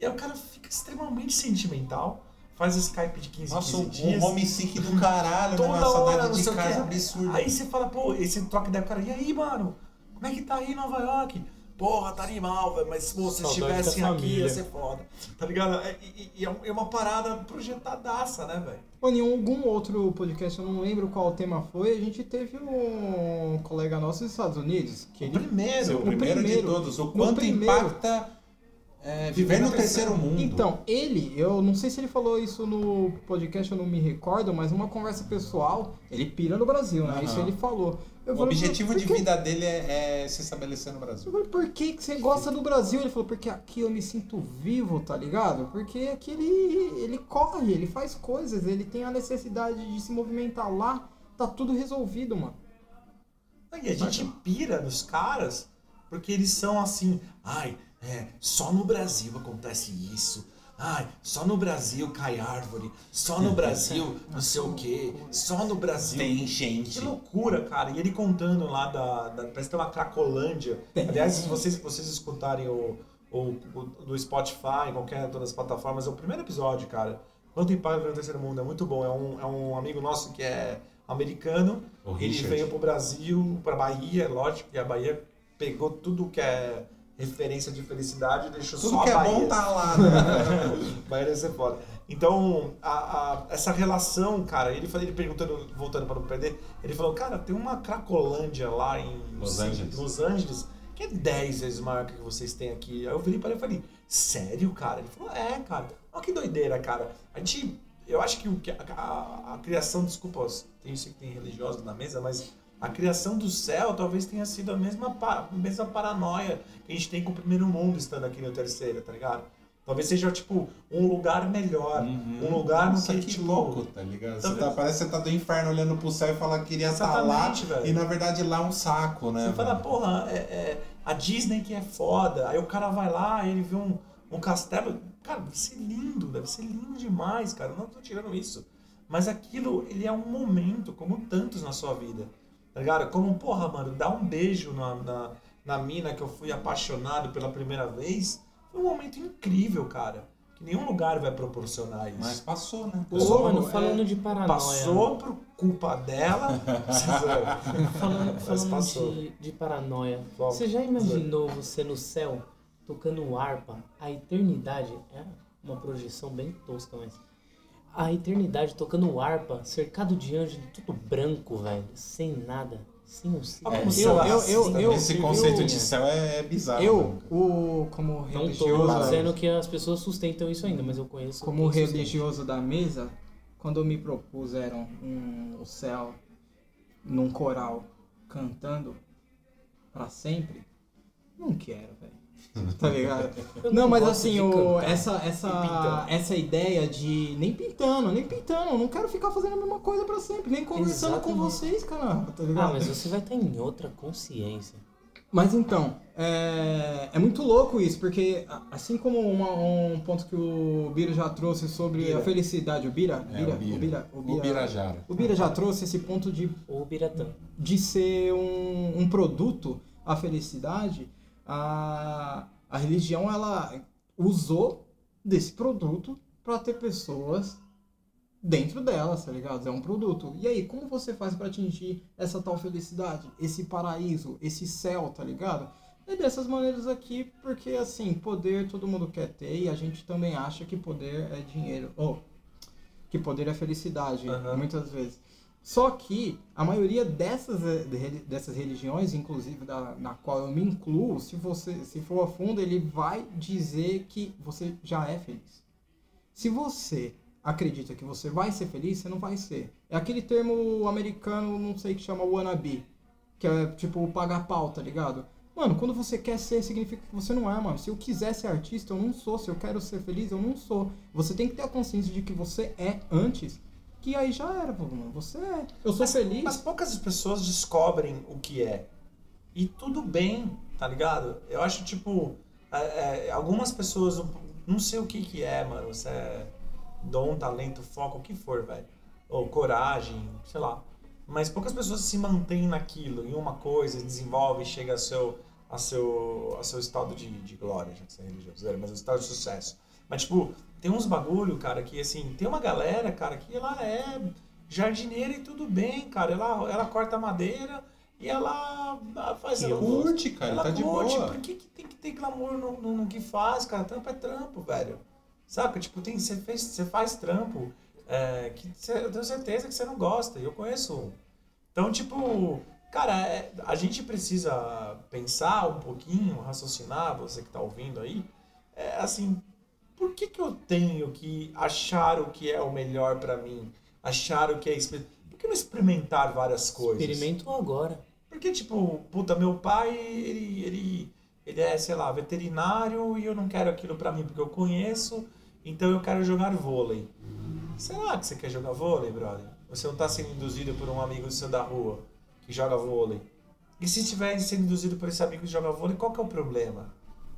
Speaker 2: e aí o cara fica extremamente sentimental, faz Skype de 15
Speaker 3: Nossa,
Speaker 2: 15
Speaker 3: um
Speaker 2: dias.
Speaker 3: homesick do caralho, né?
Speaker 2: Toda
Speaker 3: Uma
Speaker 2: hora,
Speaker 3: saudade de casa absurda.
Speaker 2: Aí você fala, pô, esse troca ideia com o cara, e aí, mano? Como é que tá aí em Nova York? Porra, tá animal, velho, mas pô, se estivessem
Speaker 5: da
Speaker 2: aqui ia ser foda. Tá ligado? É, E, e é um- é uma parada projetadaça, né, velho?
Speaker 4: Em algum outro podcast, eu não lembro qual tema foi, a gente teve um colega nosso dos Estados Unidos, que
Speaker 2: O
Speaker 4: ele...
Speaker 2: primeiro.
Speaker 3: o primeiro,
Speaker 4: primeiro.
Speaker 3: de todos. O quanto
Speaker 4: primeiro.
Speaker 3: impacta é, viver no terceiro mundo.
Speaker 4: Então, ele, eu não sei se ele falou isso no podcast, eu não me recordo, mas uma conversa pessoal, ele pira no Brasil, né?
Speaker 3: Aham.
Speaker 4: Isso ele falou. Eu
Speaker 3: o
Speaker 4: falei,
Speaker 3: objetivo de
Speaker 4: que-
Speaker 3: vida dele é, é se estabelecer no Brasil.
Speaker 4: Eu falei, por que, que você gosta do Brasil? Ele falou, porque aqui eu me sinto vivo, tá ligado? Porque aqui ele, ele corre, ele faz coisas, ele tem a necessidade de se movimentar lá, tá tudo resolvido, mano.
Speaker 2: E a gente pira nos caras porque eles são assim, ai, é, só no Brasil acontece isso. Ai, só no Brasil cai árvore. Só no Brasil [LAUGHS] não sei o quê. Só no Brasil.
Speaker 3: Tem gente.
Speaker 2: Que loucura, cara. E ele contando lá da. da parece que tem uma Cracolândia. Aliás, se vocês, vocês escutarem o, o, o do Spotify, qualquer todas as plataformas, é o primeiro episódio, cara. Quanto impacto no terceiro mundo, é muito bom. É um, é um amigo nosso que é americano.
Speaker 3: O
Speaker 2: ele veio pro Brasil, pra Bahia, lógico, e a Bahia pegou tudo que é referência de felicidade e deixou
Speaker 3: Tudo
Speaker 2: só
Speaker 3: que
Speaker 2: a
Speaker 3: é
Speaker 2: Bahia.
Speaker 3: bom tá lá, né? [LAUGHS]
Speaker 2: Bahia deve ser foda. Então, a, a- essa relação, cara, ele, falou- ele perguntando, voltando para não perder, ele falou, cara, tem uma Cracolândia lá em
Speaker 3: Los
Speaker 2: sim,
Speaker 3: Angeles.
Speaker 2: Los Angeles, que é 10 vezes maior que vocês têm aqui. Aí eu virei para ele e falei, sério, cara? Ele falou, é, cara. Olha que doideira, cara. A gente, eu acho que o que- a, a- a criação, desculpa, tem isso que tem religiosos na mesa, mas a criação do céu talvez tenha sido a mesma, a mesma paranoia que a gente tem com o primeiro mundo estando aqui no terceiro, tá ligado? Talvez seja, tipo, um lugar melhor. Um lugar no
Speaker 3: Uhum. Nossa,
Speaker 2: que,
Speaker 3: que
Speaker 2: tipo...
Speaker 3: louco, tá ligado? Você
Speaker 2: Tá
Speaker 3: tá- parece que você tá do inferno olhando pro céu e fala que queria estar lá.
Speaker 2: Exatamente, velho.
Speaker 3: E na verdade lá é um saco, né?
Speaker 2: Você fala,
Speaker 3: velho?
Speaker 2: porra, é, é, a Disney que é foda. Aí o cara vai lá, ele vê um, um castelo. Cara, deve ser lindo, deve ser lindo demais, cara. Eu Não tô tirando isso. Mas aquilo, ele é um momento, como tantos na sua vida. Tá ligado? Como, porra, mano, dar um beijo na, na, na mina que eu fui apaixonado pela primeira vez. Foi um momento incrível, cara. Que nenhum lugar vai proporcionar isso.
Speaker 3: Mas passou, né?
Speaker 5: Ô,
Speaker 2: Passou,
Speaker 5: mano,
Speaker 2: é,
Speaker 5: falando de paranoia.
Speaker 2: Passou por culpa dela. [LAUGHS]
Speaker 5: Falando,
Speaker 2: Mas
Speaker 5: falando
Speaker 2: passou.
Speaker 5: de, de paranoia.
Speaker 2: Bom,
Speaker 5: Você já imaginou você no céu tocando harpa? A eternidade é uma projeção bem tosca, mas. A eternidade tocando harpa, cercado de anjos, tudo branco, velho. Sem nada. Sem um
Speaker 2: Olha
Speaker 3: É,
Speaker 4: eu-
Speaker 2: racista,
Speaker 4: eu-
Speaker 2: né?
Speaker 4: eu-
Speaker 3: Esse
Speaker 4: eu-
Speaker 3: conceito
Speaker 4: eu-
Speaker 3: de céu é, é bizarro.
Speaker 4: Eu, o como
Speaker 5: Não tô
Speaker 4: religioso,
Speaker 5: dizendo que as pessoas sustentam isso ainda, mas eu conheço.
Speaker 4: como
Speaker 5: quem sustenta.
Speaker 4: religioso da mesa, quando me propuseram um, o céu num coral cantando pra sempre, não quero, velho. Tá ligado?
Speaker 5: Eu
Speaker 4: Não, mas assim, o, essa, essa, essa ideia de. Nem pintando, nem pintando, eu não quero ficar fazendo a mesma coisa pra sempre, nem conversando com
Speaker 5: Exatamente.
Speaker 4: vocês, caramba, tá ligado?
Speaker 5: Ah, mas você vai estar em outra consciência.
Speaker 4: Mas então, é, é muito louco isso, porque assim como uma- um ponto que o Bira já trouxe sobre
Speaker 2: Bira.
Speaker 4: a felicidade, o Bira,
Speaker 3: É,
Speaker 4: Bira,
Speaker 3: o Bira.
Speaker 4: o Bira, o
Speaker 3: O
Speaker 4: Bira,
Speaker 3: Birajara.
Speaker 4: o Bira já trouxe esse ponto de
Speaker 5: Biratã.
Speaker 4: de ser um, um produto, a felicidade, a, a religião ela usou desse produto para ter pessoas dentro delas, tá ligado? É um produto. E aí, como você faz para atingir essa tal felicidade, esse paraíso, esse céu, tá ligado? É dessas maneiras aqui, porque assim, poder todo mundo quer ter e a gente também acha que poder é dinheiro. Ou que poder é felicidade,
Speaker 2: Aham.
Speaker 4: muitas vezes. Só que a maioria dessas, eh, dessas religiões, inclusive da, na qual eu me incluo, se você se for a fundo, ele vai dizer que você já é feliz. Se você acredita que você vai ser feliz, você não vai ser. É aquele termo americano, não sei, que chama wannabe. Que é tipo pagar pau, tá ligado? Mano, quando você quer ser, significa que você não é, mano. Se eu quiser ser artista, eu não sou. Se eu quero ser feliz, eu não sou. Você tem que ter a consciência de que você é antes. Que aí já era, pô, mano. Você é. Eu sou feliz.
Speaker 2: Mas poucas pessoas descobrem o que é. E tudo bem, tá ligado? Eu acho, tipo, é, é, algumas pessoas, não sei o que que é, mano, se é dom, talento, foco, o que for, velho. Ou coragem, sei lá. Mas poucas pessoas se mantêm naquilo, em uma coisa, desenvolvem, chega a seu, a seu, a seu estado de, de glória, já que você é religioso, mas o estado de sucesso. Mas, tipo, tem uns bagulho, cara, que, assim, tem uma galera, cara, que ela é jardineira e tudo bem, cara. Ela, ela corta madeira e ela faz... Ela.
Speaker 3: Curte, cara,
Speaker 2: ela
Speaker 3: tá de
Speaker 2: curte.
Speaker 3: boa.
Speaker 2: Por que, que tem que ter glamour no, no, no que faz, cara? Trampo é trampo, velho. Saca? Tipo, tem, você, fez, você faz trampo é, que você- eu tenho certeza que você não gosta. Eu conheço um. Então, tipo, cara, é- a gente precisa pensar um pouquinho, raciocinar, você que tá ouvindo aí. É assim, por que, que eu tenho que achar o que é o melhor pra mim? Achar o que é. Por que não experimentar várias coisas?
Speaker 5: Experimento agora.
Speaker 2: Porque, tipo, puta, meu pai, ele, ele, ele é, sei lá, veterinário e eu não quero aquilo pra mim porque eu conheço, então eu quero jogar vôlei. Será que você quer jogar vôlei, brother? Você não tá sendo induzido por um amigo seu da rua que joga vôlei? E se estiver sendo induzido por esse amigo que joga vôlei, qual que é o problema?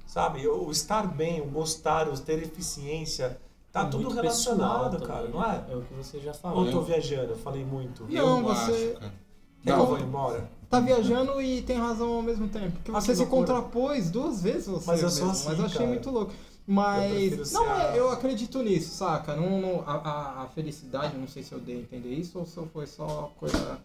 Speaker 2: Sabe? O estar bem, o gostar, o ter eficiência, tá
Speaker 5: É
Speaker 2: tudo relacionado,
Speaker 5: pessoal
Speaker 2: cara,
Speaker 5: também.
Speaker 2: não é?
Speaker 5: É o que você já
Speaker 2: Ou
Speaker 5: falou.
Speaker 2: eu tô viajando, eu falei muito.
Speaker 4: Não,
Speaker 3: eu
Speaker 4: você-
Speaker 3: acho, cara. Não,
Speaker 2: eu vou embora?
Speaker 4: Tá viajando e tem razão ao mesmo tempo. Porque
Speaker 2: Ah,
Speaker 4: você
Speaker 2: que
Speaker 4: se contrapôs duas vezes você
Speaker 2: Mas eu sou
Speaker 4: mesmo.
Speaker 2: assim,
Speaker 4: Mas eu achei
Speaker 2: cara.
Speaker 4: muito louco.
Speaker 2: Eu
Speaker 4: Mas.
Speaker 2: ser
Speaker 4: Não,
Speaker 2: a-
Speaker 4: eu acredito nisso, saca? Não, não- a, a- felicidade, eu não sei se eu dei a entender isso ou se foi só coisa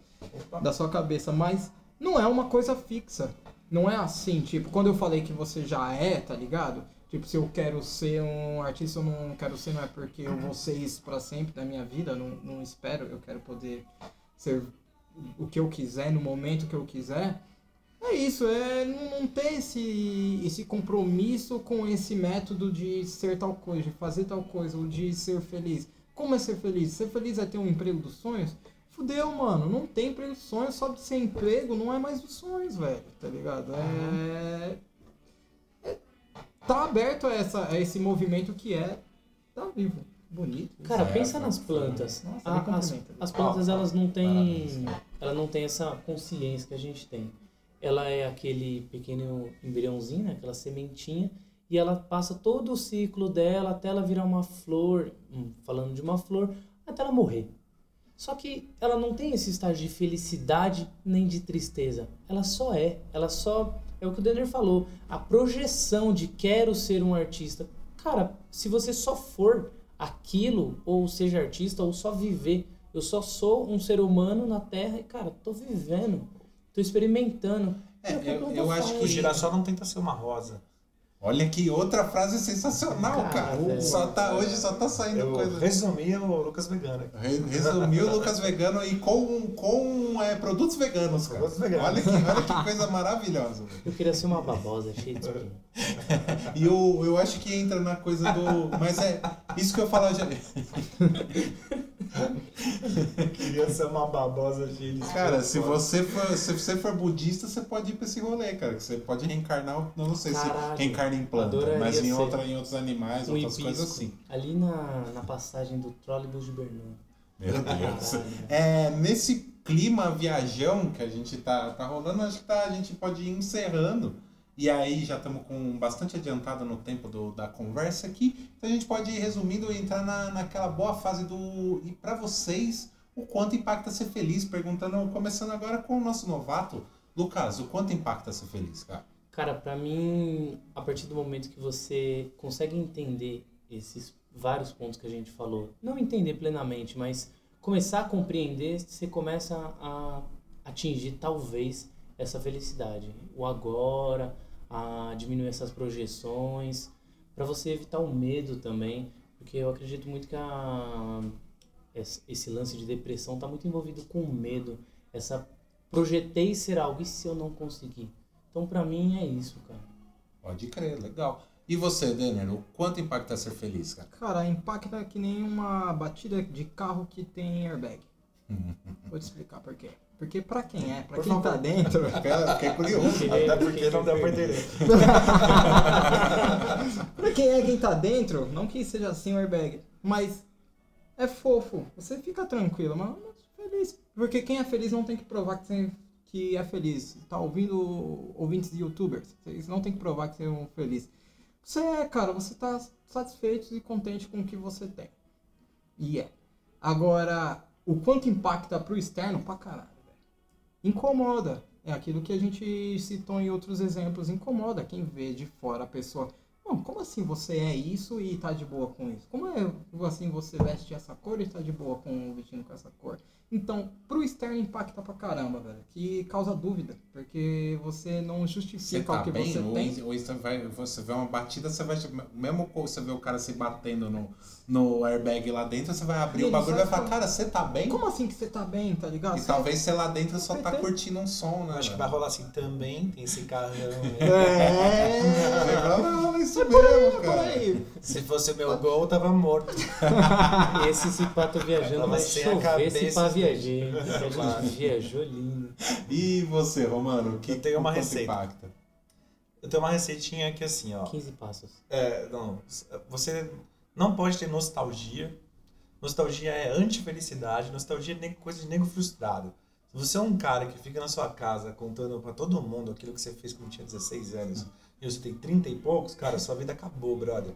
Speaker 4: da sua cabeça, mas não é uma coisa fixa. Não é assim, tipo, quando eu falei que você já é, tá ligado? Tipo, se eu quero ser um artista, eu não quero ser, não é porque eu vou ser isso pra sempre da minha vida, não, não espero, eu quero poder ser o que eu quiser, no momento que eu quiser. É isso, é não ter esse, esse compromisso com esse método de ser tal coisa, de fazer tal coisa, ou de ser feliz. Como é ser feliz? Ser feliz é ter um emprego dos sonhos? Fudeu, mano. Não tem emprego dos sonhos, só de ser emprego não é mais dos sonhos, velho. Tá ligado? É. é- tá aberto a, essa, a esse movimento que é. Tá vivo. Bonito.
Speaker 5: Cara,
Speaker 3: É,
Speaker 5: pensa
Speaker 3: cara.
Speaker 5: nas plantas.
Speaker 4: Nossa,
Speaker 5: A- as, as plantas elas não têm, ela não tem essa consciência que a gente tem. Ela é aquele pequeno embriãozinho, né, aquela sementinha, e ela passa todo o ciclo dela até ela virar uma flor, hum, falando de uma flor, até ela morrer. Só que ela não tem esse estágio de felicidade nem de tristeza. Ela só é. Ela só. É o que o Denner falou. A projeção de quero ser um artista. Cara, se você só for aquilo, ou seja artista, ou só viver. Eu só sou um ser humano na Terra e, cara, tô vivendo. Tô experimentando.
Speaker 3: É,
Speaker 5: É
Speaker 3: eu-
Speaker 5: planta
Speaker 3: eu acho que-
Speaker 2: O girassol não tenta ser uma rosa.
Speaker 3: Olha que outra frase sensacional,
Speaker 5: Cara,
Speaker 3: cara. Só tá, hoje só tá saindo
Speaker 2: Eu
Speaker 3: coisa.
Speaker 2: resumi o Lucas Vegano. aqui.
Speaker 3: Re- Resumiu o Lucas Vegano e com, com é, produtos veganos, cara.
Speaker 2: Produtos veganos.
Speaker 3: Olha, que, olha que coisa maravilhosa.
Speaker 5: Eu queria ser uma babosa, cheia de espinho. [LAUGHS]
Speaker 3: E eu, eu acho que entra na coisa do. Mas é isso que eu falo. Já... [LAUGHS]
Speaker 2: Queria ser uma babosa cheia de
Speaker 3: Cara, se você for, se você for budista, você pode ir pra esse rolê, cara. Que você pode reencarnar, eu não sei
Speaker 5: Caralho,
Speaker 3: se reencarna em planta,
Speaker 5: adoraria
Speaker 3: mas em, outra, em outros animais,
Speaker 5: Um
Speaker 3: outras
Speaker 5: hibisco.
Speaker 3: coisas assim.
Speaker 5: Ali na, na passagem do trólebus de Berlim.
Speaker 3: Meu [LAUGHS] Deus. É, nesse clima viajão que a gente tá, tá rolando, acho que tá, a gente pode ir encerrando. E aí já estamos com bastante adiantado no tempo do, da conversa aqui. Então a gente pode ir resumindo e entrar na, naquela boa fase do. E para vocês, o quanto impacta ser feliz? Perguntando, começando agora com o nosso novato. Lucas, o quanto impacta ser feliz, cara?
Speaker 5: Cara, pra mim, a partir do momento que você consegue entender esses vários pontos que a gente falou, não entender plenamente, mas começar a compreender, você começa a atingir talvez essa felicidade, o agora, a diminuir essas projeções, para você evitar o medo também, porque eu acredito muito que a, esse lance de depressão está muito envolvido com o medo, essa projetei ser algo e se eu não conseguir. Então, para mim é isso, cara.
Speaker 3: Pode crer, legal. E você, Denner, o quanto impacta ser feliz, cara?
Speaker 4: Cara, impacta que nem uma batida de carro que tem airbag. [LAUGHS] Vou te explicar por quê. Porque pra quem é, pra
Speaker 3: Por
Speaker 4: quem tá
Speaker 3: favor.
Speaker 4: dentro, [LAUGHS]
Speaker 3: Fiquei curioso.
Speaker 2: Até porque não deu pra entender. [LAUGHS]
Speaker 4: pra quem é quem tá dentro, não que seja assim o airbag, mas é fofo. Você fica tranquilo, mas feliz. Porque quem é feliz não tem que provar que, você, que é feliz. Tá ouvindo ouvintes de youtubers, vocês não tem que provar que são felizes. Você é, cara, você tá satisfeito e contente com o que você tem. E é. Agora, o quanto impacta pro externo, pra caralho, velho. Incomoda. É aquilo que a gente citou em outros exemplos. Incomoda quem vê de fora a pessoa. Não, como assim você é isso e tá de boa com isso? Como é assim você veste essa cor e tá de boa com vestindo com essa cor? Então, pro externo impacta pra caramba, velho. Que causa dúvida. Porque você não
Speaker 3: Você
Speaker 4: justifica
Speaker 3: tá
Speaker 4: o que
Speaker 3: bem?
Speaker 4: você
Speaker 3: ou,
Speaker 4: tem.
Speaker 3: ou você, vai, você vê uma batida, você vai. Mesmo você vê o cara se batendo no, no airbag lá dentro, você vai abrir
Speaker 4: E
Speaker 3: o bagulho e
Speaker 4: vai
Speaker 3: falar, cara, você tá bem?
Speaker 4: Como assim que você tá bem, tá ligado?
Speaker 3: E
Speaker 4: Você-
Speaker 3: talvez você lá dentro só tá
Speaker 4: Tem-
Speaker 3: curtindo um som, né?
Speaker 2: Acho que vai rolar assim também, tem esse carrão. né?
Speaker 4: É.
Speaker 3: Não, isso
Speaker 4: É por aí,
Speaker 3: mesmo,
Speaker 4: é por
Speaker 3: cara.
Speaker 4: aí.
Speaker 2: Se fosse o meu gol, tava morto. [LAUGHS]
Speaker 5: Esse se pá tô viajando, vai
Speaker 2: sem a cabeça,
Speaker 5: se pá viajei. A gente viajou lindo.
Speaker 3: E você, Romano? Que,
Speaker 2: Eu tenho uma receita.
Speaker 3: impacta?
Speaker 2: Eu tenho uma receitinha que assim, ó.
Speaker 5: 15 passos.
Speaker 2: É, não. Você não pode ter nostalgia. Nostalgia é antifelicidade. Nostalgia é coisa de nego frustrado. Se você é um cara que fica na sua casa contando pra todo mundo aquilo que você fez quando tinha 16 anos e você tem 30 e poucos, cara, sua vida acabou, brother.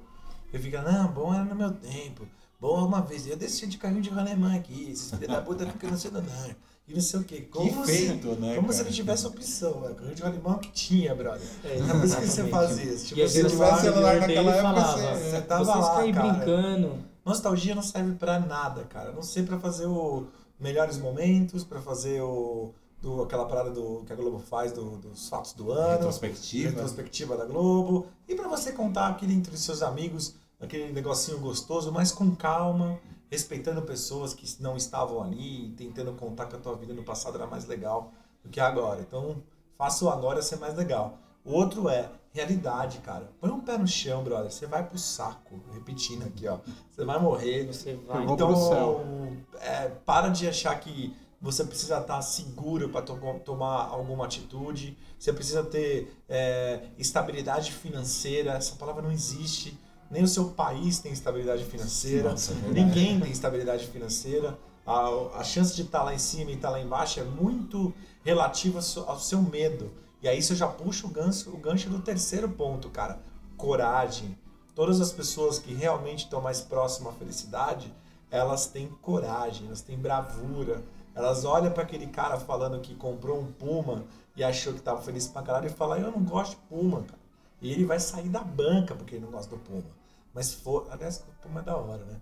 Speaker 2: Você fica, não, bom era no meu tempo. Bom, uma vez eu desci de carrinho de rolemã aqui. Esses filhos da puta ficam no celular. E não sei o quê. Como
Speaker 3: Que
Speaker 2: se-
Speaker 3: feito, né,
Speaker 2: Como se
Speaker 3: cara?
Speaker 2: não tivesse opção, velho. Carrinho de rolemã que tinha, brother.
Speaker 5: É,
Speaker 2: É por isso que você
Speaker 5: exatamente.
Speaker 2: fazia. Tipo,
Speaker 5: E
Speaker 2: você
Speaker 5: vezes
Speaker 3: tivesse
Speaker 5: o
Speaker 3: celular naquela época,
Speaker 5: falava,
Speaker 3: você-
Speaker 2: você tava
Speaker 5: vocês
Speaker 2: lá,
Speaker 5: caem
Speaker 2: cara."
Speaker 5: brincando.
Speaker 2: Nostalgia não serve pra nada, cara. Não sei pra fazer o melhores momentos, pra fazer o do, aquela parada do que a Globo faz do- dos fatos do ano,
Speaker 3: Retrospectiva.
Speaker 2: retrospectiva da Globo, e pra você contar aquele entre os seus amigos, aquele negocinho gostoso, mas com calma, respeitando pessoas que não estavam ali, tentando contar que a tua vida no passado era mais legal do que agora. Então, faça o agora ser mais legal. O outro é realidade, cara. Põe um pé no chão, brother. Você vai pro saco. Repetindo aqui, ó. Você vai morrer.
Speaker 5: Você vai.
Speaker 2: Então, é, para de achar que você precisa estar seguro para tomar alguma atitude. Você precisa ter é, estabilidade financeira. Essa palavra não existe. Nem o seu país tem estabilidade financeira.
Speaker 3: Nossa, é.
Speaker 2: Ninguém tem estabilidade financeira. A, a chance de estar lá em cima e estar lá embaixo é muito relativa ao seu- ao seu medo. E aí você já puxa o gancho, o gancho do terceiro ponto, cara. Coragem. Todas as pessoas que realmente estão mais próximas à felicidade, elas têm coragem, elas têm bravura. Elas olham para aquele cara falando que comprou um Puma e achou que estava feliz pra caralho e fala, eu não gosto de Puma, cara. E ele vai sair da banca porque ele não gosta do Puma. Mas for, aliás, o Puma é da hora, né?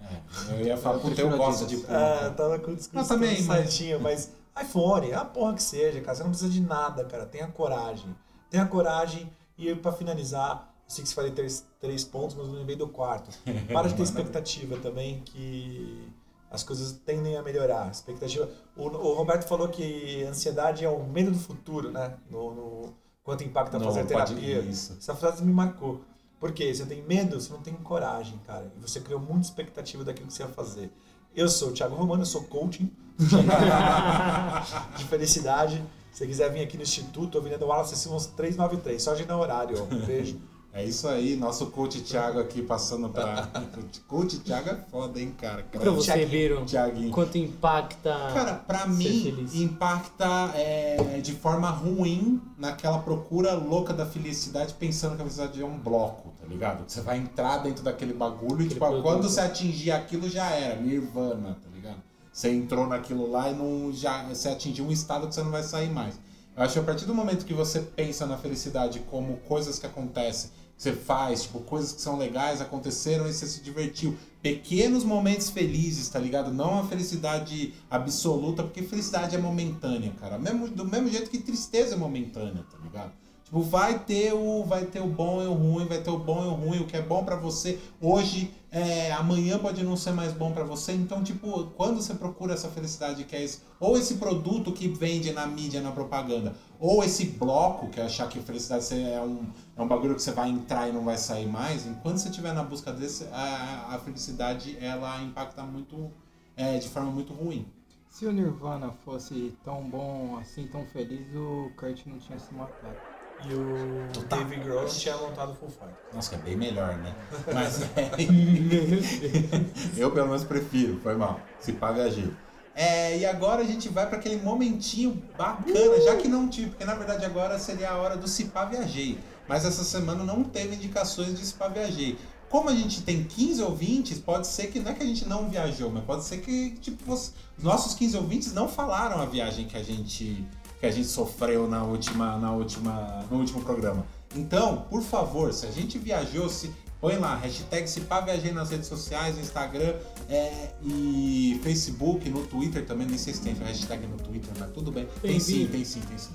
Speaker 3: É, eu ia falar, puta, eu gosto de puma.
Speaker 2: É, eu tava com o discurso
Speaker 3: Eu também,
Speaker 2: todo
Speaker 3: mas-
Speaker 2: certinho, mas iPhone, a porra que seja, cara, você não precisa de nada, cara. Tenha coragem. Tenha coragem e pra finalizar, eu sei que você falei três, três pontos, mas eu lembrei do quarto. [LAUGHS] Para de ter expectativa também, que as coisas tendem a melhorar. Expectativa. O, o Roberto falou que ansiedade é o medo do futuro, né? No, no- quanto impacta
Speaker 3: Não,
Speaker 2: fazer
Speaker 3: pode-
Speaker 2: terapia.
Speaker 3: isso.
Speaker 2: Essa frase me marcou. Por quê? Você tem medo, você não tem coragem, cara. E você criou muita expectativa daquilo que você ia fazer. Eu sou o Thiago Romano, eu sou coaching [LAUGHS] de felicidade. Se você quiser vir aqui no Instituto, Avenida Wallace Simons 393, só agendar horário. ó. Um beijo.
Speaker 3: É isso aí, nosso coach Thiago aqui passando pra. [LAUGHS] coach Thiago é foda, hein, cara?
Speaker 5: Pra você. Biro,
Speaker 3: Thiaguinho.
Speaker 5: quanto impacta
Speaker 3: Cara, pra mim,
Speaker 5: feliz?
Speaker 3: impacta é, de forma ruim naquela procura louca da felicidade, pensando que a felicidade é um bloco, tá ligado? Você vai entrar dentro daquele bagulho e,
Speaker 5: Aquele
Speaker 3: tipo,
Speaker 5: produto.
Speaker 3: quando você atingir aquilo já era, nirvana, tá ligado? Você entrou naquilo lá e não, já, você atingiu um estado que você não vai sair mais. Eu acho que a partir do momento que você pensa na felicidade como coisas que acontecem, você faz, tipo, coisas que são legais, aconteceram e você se divertiu. Pequenos momentos felizes, tá ligado? Não uma felicidade absoluta, porque felicidade é momentânea, cara. Mesmo, do mesmo jeito que tristeza é momentânea, tá ligado? Tipo, vai ter o vai ter o bom e o ruim, vai ter o bom e o ruim, o que é bom pra você hoje, é, amanhã pode não ser mais bom pra você. Então, tipo, quando você procura essa felicidade que é esse, ou esse produto que vende na mídia, na propaganda, ou esse bloco que é achar que felicidade é um, é um bagulho que você vai entrar e não vai sair mais, enquanto você estiver na busca desse, a, a felicidade ela impacta muito é, de forma muito ruim.
Speaker 4: Se o Nirvana fosse tão bom assim, tão feliz, o Kurt não tinha se matado.
Speaker 2: E o Dave Grohl tinha montado o Full Fight.
Speaker 3: Nossa, que é bem melhor, né? [LAUGHS] Mas é, [LAUGHS] [LAUGHS] eu pelo menos prefiro, foi mal. Se paga G. É, e agora a gente vai para aquele momentinho bacana, já que não tive, porque na verdade agora seria a hora do Cipá Viajei. Mas essa semana não teve indicações de Cipá Viajei. Como a gente tem 15 ouvintes, pode ser que não é que a gente não viajou, mas pode ser que tipo, os nossos 15 ouvintes não falaram a viagem que a gente que a gente sofreu na última, na última, no último programa. Então, por favor, se a gente viajou, se põe lá, hashtag se pá, viajei nas redes sociais, no Instagram é, e Facebook, no Twitter também, nem sei se tem hashtag no Twitter, mas tudo bem. Tem,
Speaker 5: Tem,
Speaker 3: sim, tem sim, tem sim.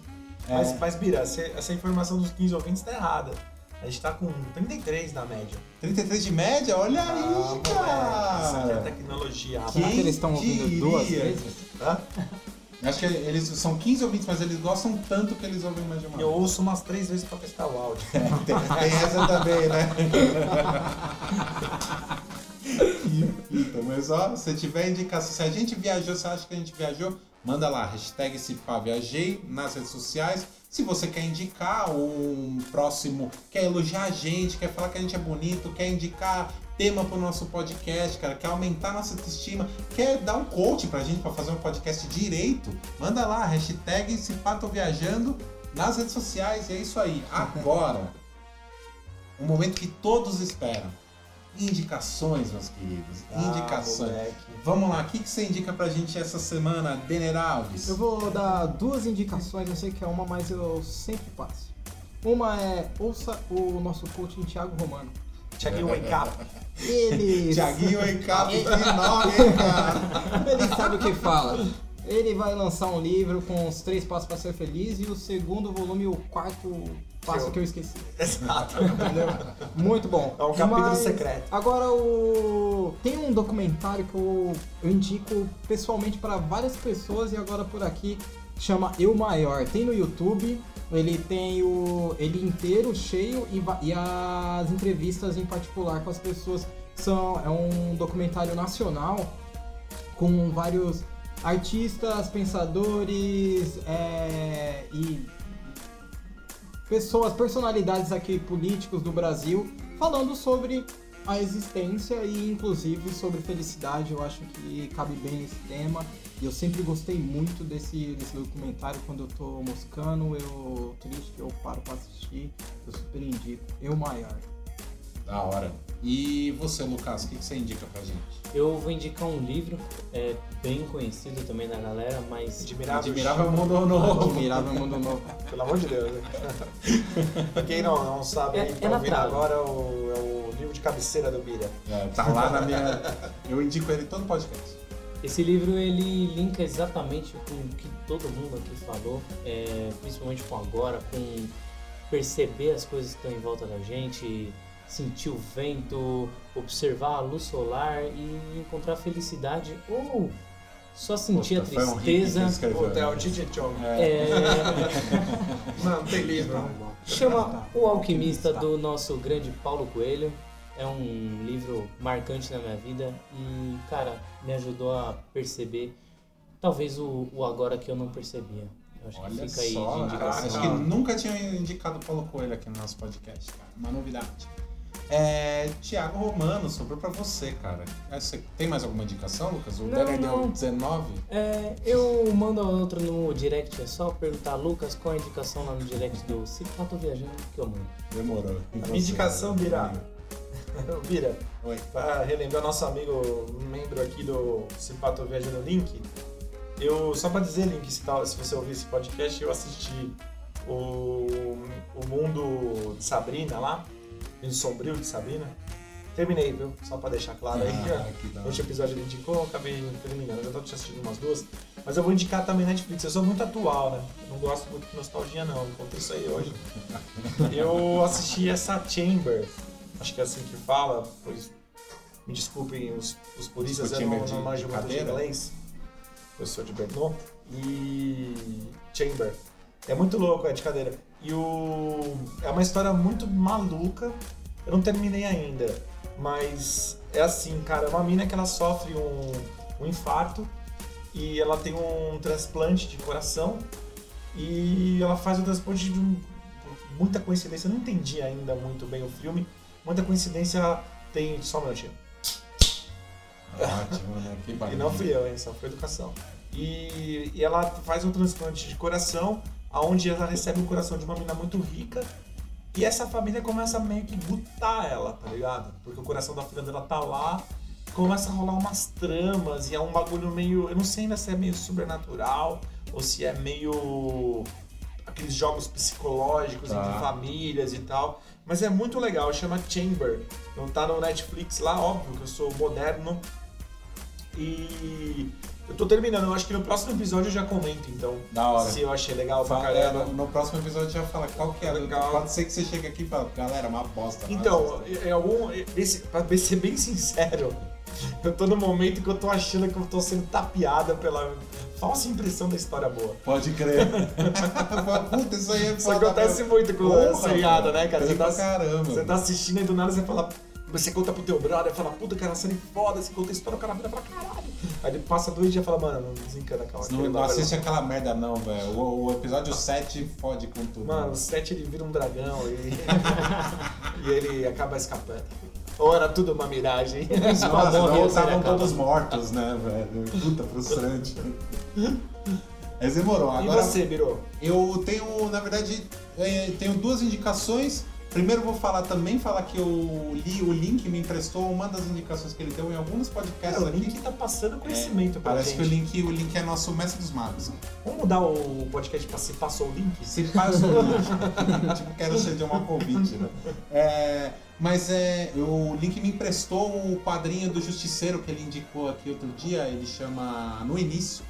Speaker 3: É,
Speaker 2: Mas, mas Bira, essa, informação dos 15 ouvintes tá errada. A gente tá com 33 na média.
Speaker 3: 33 de média? Olha
Speaker 2: Ah,
Speaker 3: aí,
Speaker 2: moleque, Isso aqui é
Speaker 3: cara!
Speaker 2: tecnologia.
Speaker 3: Quem
Speaker 4: Será que eles estão ouvindo duas vezes?
Speaker 2: Hã?
Speaker 3: Acho que eles são 15 ouvintes, mas eles gostam tanto que eles ouvem mais de uma
Speaker 2: Eu ouço umas três vezes pra testar o áudio.
Speaker 3: Tem, [LAUGHS] tem essa também, né? [LAUGHS] Então, mas ó, se tiver indicação, se a gente viajou, você acha que a gente viajou, manda lá, hashtag se viajei nas redes sociais. Se você quer indicar um próximo, quer elogiar a gente, quer falar que a gente é bonito, quer indicar tema pro nosso podcast, cara, quer aumentar nossa autoestima, quer dar um coach pra gente pra fazer um podcast direito, manda lá, hashtag se pá, tô viajando nas redes sociais. E é isso aí. Agora, o momento que todos esperam. Indicações, meus queridos.
Speaker 2: Ah,
Speaker 3: Indicações.
Speaker 2: moleque.
Speaker 3: Vamos lá, o que, que você indica pra gente essa semana, Denner Alves?
Speaker 4: Eu vou dar duas indicações, eu sei que é uma, mas eu sempre passo. Uma é ouça o nosso coaching Thiago Romano.
Speaker 2: Thiaguinho Wake Up.
Speaker 4: Ele,
Speaker 3: Tiaguinho capa, que nome, hein, cara?
Speaker 4: ele sabe o que fala. Ele vai lançar um livro com os três passos para ser feliz e o segundo volume, o quarto passo
Speaker 2: eu-
Speaker 4: que eu esqueci.
Speaker 2: Exato.
Speaker 4: Entendeu? Muito bom.
Speaker 2: É um capítulo secreto.
Speaker 4: Agora o tem um documentário que eu, eu indico pessoalmente para várias pessoas e agora por aqui chama Eu Maior. Tem no YouTube. Ele tem o ele inteiro cheio e, e as entrevistas em particular com as pessoas são é um documentário nacional com vários artistas, pensadores é, e pessoas, personalidades aqui políticos do Brasil falando sobre a existência e inclusive sobre felicidade. Eu acho que cabe bem esse tema. E eu sempre gostei muito desse, desse documentário. Quando eu tô moscando, eu triste, eu paro pra assistir. Eu super indico. Eu maior.
Speaker 3: Da hora. E você, Lucas, o que, que você indica pra gente?
Speaker 5: Eu vou indicar um livro, é bem conhecido também da galera, mas
Speaker 2: Admirável.
Speaker 3: Admirável Mundo Novo.
Speaker 4: Admirável Mundo Novo.
Speaker 2: Pelo amor de Deus. né? [LAUGHS] pra quem não, não sabe,
Speaker 5: É- é
Speaker 2: tá
Speaker 5: na
Speaker 2: ouvindo agora é o, é o livro de cabeceira do Bira.
Speaker 3: É, tá lá na minha. [LAUGHS] Eu indico ele todo podcast.
Speaker 5: Esse livro ele linka exatamente com o que todo mundo aqui falou, é, principalmente com agora, com perceber as coisas que estão em volta da gente, sentir o vento, observar a luz solar e encontrar felicidade ou só sentir
Speaker 3: Puta,
Speaker 5: a
Speaker 3: um
Speaker 5: tristeza.
Speaker 3: escreveu,
Speaker 2: Puta, é o
Speaker 3: né?
Speaker 2: DJ Chong.
Speaker 5: É,
Speaker 2: Não, [LAUGHS] não tem livro.
Speaker 5: chama O Alquimista do nosso grande Paulo Coelho. É um livro marcante na minha vida e, cara, me ajudou a perceber talvez o, o agora que eu não percebia. Eu acho
Speaker 3: Olha
Speaker 5: que fica aí
Speaker 3: só,
Speaker 5: de indicação.
Speaker 3: acho que nunca tinha indicado Paulo Coelho aqui no nosso podcast, cara. Uma novidade. É, Tiago Romano, sobrou pra você, cara. É, Você tem mais alguma indicação, Lucas? O
Speaker 5: Não,
Speaker 3: deu
Speaker 5: não.
Speaker 3: 19?
Speaker 5: É, eu mando a outra no direct, é só perguntar, Lucas, qual a indicação lá no direct do Se Pá, tô viajando, que eu mando.
Speaker 3: Demorou. E
Speaker 2: A
Speaker 3: você,
Speaker 2: indicação, Bira. [LAUGHS] Bira,
Speaker 3: Oi.
Speaker 2: pra relembrar nosso amigo, membro aqui do Cipato Viajando Link, eu, só pra dizer, Link, se, tá- se você ouvir esse podcast, eu assisti o, o Mundo de Sabrina lá, Mundo Sombrio de Sabrina. Terminei, viu? Só pra deixar claro aí.
Speaker 3: Ah,
Speaker 2: No
Speaker 3: hora.
Speaker 2: último episódio ele indicou, acabei terminando. Eu já tô assistindo umas duas. Mas eu vou indicar também Netflix. Eu sou muito atual, né? Eu não gosto muito de nostalgia, não. Encontrei isso aí hoje. [LAUGHS] Eu assisti essa Chamber. Acho que é assim que fala. Pois me desculpem os, os puristas, eu não, não manjo muito de inglês. Eu sou de Brno. E Chamber. É muito louco, é de cadeira. E o... é uma história muito maluca. Eu não terminei ainda. Mas é assim, cara, é uma mina que ela sofre um, um infarto e ela tem um transplante de coração e ela faz o transplante de um, muita coincidência. Eu não entendi ainda muito bem o filme. Muita coincidência tem. Só um minutinho.
Speaker 3: Ótimo, né? Que [LAUGHS]
Speaker 2: E não fui eu, hein? Só foi educação. E, e ela faz um transplante de coração, aonde ela recebe o coração de uma menina muito rica. E essa família começa meio que butar ela, tá ligado? Porque o coração da filha dela tá lá, começa a rolar umas tramas, e é um bagulho meio. Eu não sei ainda se é meio sobrenatural ou se é meio. Aqueles jogos psicológicos
Speaker 3: Tá.
Speaker 2: entre famílias e tal. Mas é muito legal, chama Chamber. Não tá no Netflix lá, óbvio que eu sou moderno. E eu tô terminando, eu acho que no próximo episódio eu já comento, então.
Speaker 3: Da hora.
Speaker 2: Se eu achei legal pra
Speaker 3: Fala- é,
Speaker 2: caramba.
Speaker 3: no, no próximo episódio já fala qual que é.
Speaker 2: Legal.
Speaker 3: Pode ser que você chegue aqui e fale, galera, uma bosta.
Speaker 2: Então, em algum. Esse, pra ser bem sincero, [LAUGHS] eu tô no momento que eu tô achando que eu tô sendo tapeada pela falsa impressão da história boa.
Speaker 3: Pode crer. [LAUGHS] Puta, isso aí é
Speaker 2: Isso acontece
Speaker 3: mesmo.
Speaker 2: muito com
Speaker 3: Porra,
Speaker 2: o seriado, né, cara? Você tá,
Speaker 3: caramba.
Speaker 2: você tá assistindo e do nada você fala. Você conta pro teu brother, fala, puta, cara, série foda, você conta a história, o cara vira pra caralho. Aí ele passa dois dias e fala, mano, não desencana, calma.
Speaker 3: Não, não assiste aquela merda não, velho. O, o episódio 7 fode com tudo.
Speaker 2: Mano, o Seth ele vira um dragão e, [LAUGHS] [LAUGHS] e ele acaba escapando. Ou era tudo uma miragem.
Speaker 5: Você [LAUGHS]
Speaker 3: estavam todos mortos, né, velho? Puta, frustrante. Mas demorou.
Speaker 2: E
Speaker 3: Agora,
Speaker 2: você, Biro?
Speaker 3: eu tenho, na verdade, tenho duas indicações. Primeiro vou falar também, falar que eu li, o Link me emprestou uma das indicações que ele deu em alguns podcasts
Speaker 2: o
Speaker 3: aqui.
Speaker 2: Link tá passando conhecimento pra
Speaker 3: Parece
Speaker 2: gente.
Speaker 3: que o Link, o Link é nosso mestre dos magos.
Speaker 2: Vamos mudar o podcast pra se passou o link?
Speaker 3: Se passa o Link. [LAUGHS] tipo, quero ser de uma convite, né? É, mas é, o Link me emprestou o quadrinho do Justiceiro que ele indicou aqui outro dia. Ele chama No Início.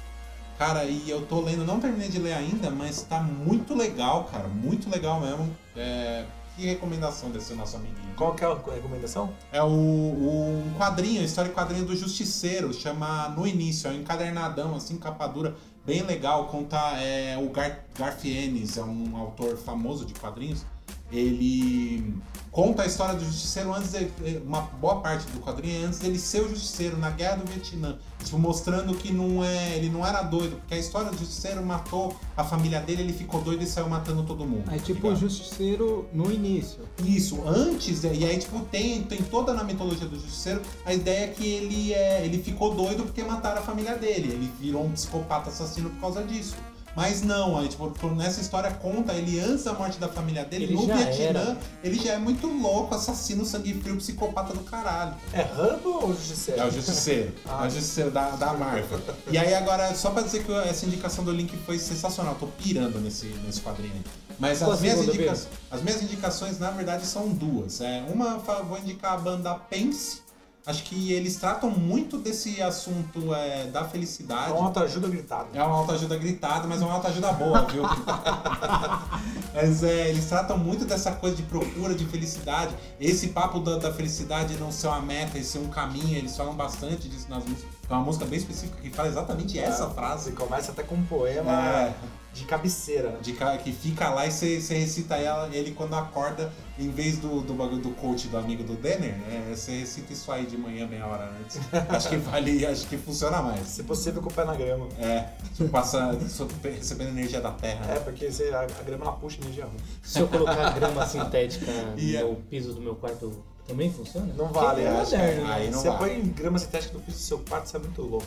Speaker 3: Cara, e eu tô lendo, não terminei de ler ainda, mas tá muito legal, cara. Muito legal mesmo. É, que recomendação desse nosso amiguinho.
Speaker 2: Qual que é a recomendação?
Speaker 3: É o, o- um quadrinho, a história em quadrinho do Justiceiro, chama No Início, é um encadernadão, assim, capa dura, bem legal. Conta é, o Gar, Garfienes, é um autor famoso de quadrinhos. Ele conta a história do Justiceiro antes de, uma boa parte do quadrinho é antes dele ser o Justiceiro na Guerra do Vietnã, tipo, mostrando que não é, ele não era doido, porque a história do Justiceiro matou a família dele, ele ficou doido e saiu matando todo mundo.
Speaker 4: Aí
Speaker 3: tá
Speaker 4: tipo o? Justiceiro no início.
Speaker 3: Isso, antes, e aí tipo, tem, tem toda na mitologia do Justiceiro a ideia que ele é. ele ficou doido porque mataram a família dele. Ele virou um psicopata assassino por causa disso. Mas não, aí, tipo, nessa história conta ele antes da morte da família dele,
Speaker 5: Ele
Speaker 3: no Vietnã,
Speaker 5: era.
Speaker 3: ele já é muito louco, assassino, sangue frio, psicopata do caralho.
Speaker 2: É Rambo ou Justiceiro?
Speaker 3: É o Justiceiro.
Speaker 2: Ah.
Speaker 3: É o Justiceiro da, da Marvel. E aí agora, só pra dizer que essa indicação do Link foi sensacional, tô pirando nesse, nesse quadrinho aí. Mas as minhas, indica- as minhas indicações, na verdade, são duas. É, uma, vou indicar a banda Pense. Acho que eles tratam muito desse assunto é, da
Speaker 2: É
Speaker 3: felicidade.
Speaker 2: uma autoajuda gritada.
Speaker 3: É uma autoajuda gritada, mas é uma autoajuda boa, viu? [LAUGHS] mas é, eles tratam muito dessa coisa de procura de felicidade. Esse papo da, da felicidade não ser uma meta e ser um caminho, eles falam bastante disso nas músicas. É uma música bem específica que fala exatamente essa
Speaker 2: É.
Speaker 3: frase.
Speaker 2: Você começa até com um poema
Speaker 3: É,
Speaker 2: de cabeceira.
Speaker 3: de ca- que fica lá e você, recita ela, ele quando acorda, em vez do, do bagulho do coach do amigo do Denner, é, você recita isso aí de manhã, meia hora antes. [LAUGHS] acho que vale, acho que funciona mais.
Speaker 2: Se possível, com o pé na grama.
Speaker 3: É, tipo, passa, recebendo energia da terra.
Speaker 2: É, porque você, a, a grama ela puxa energia ruim.
Speaker 5: Se eu colocar grama sintética [LAUGHS]
Speaker 3: E é-
Speaker 5: no piso do meu quarto, também funciona?
Speaker 2: Não vale,
Speaker 5: é moderno, né?
Speaker 3: Aí não
Speaker 2: Você
Speaker 3: vale.
Speaker 2: põe grama sintética no piso do seu quarto, você é muito louco.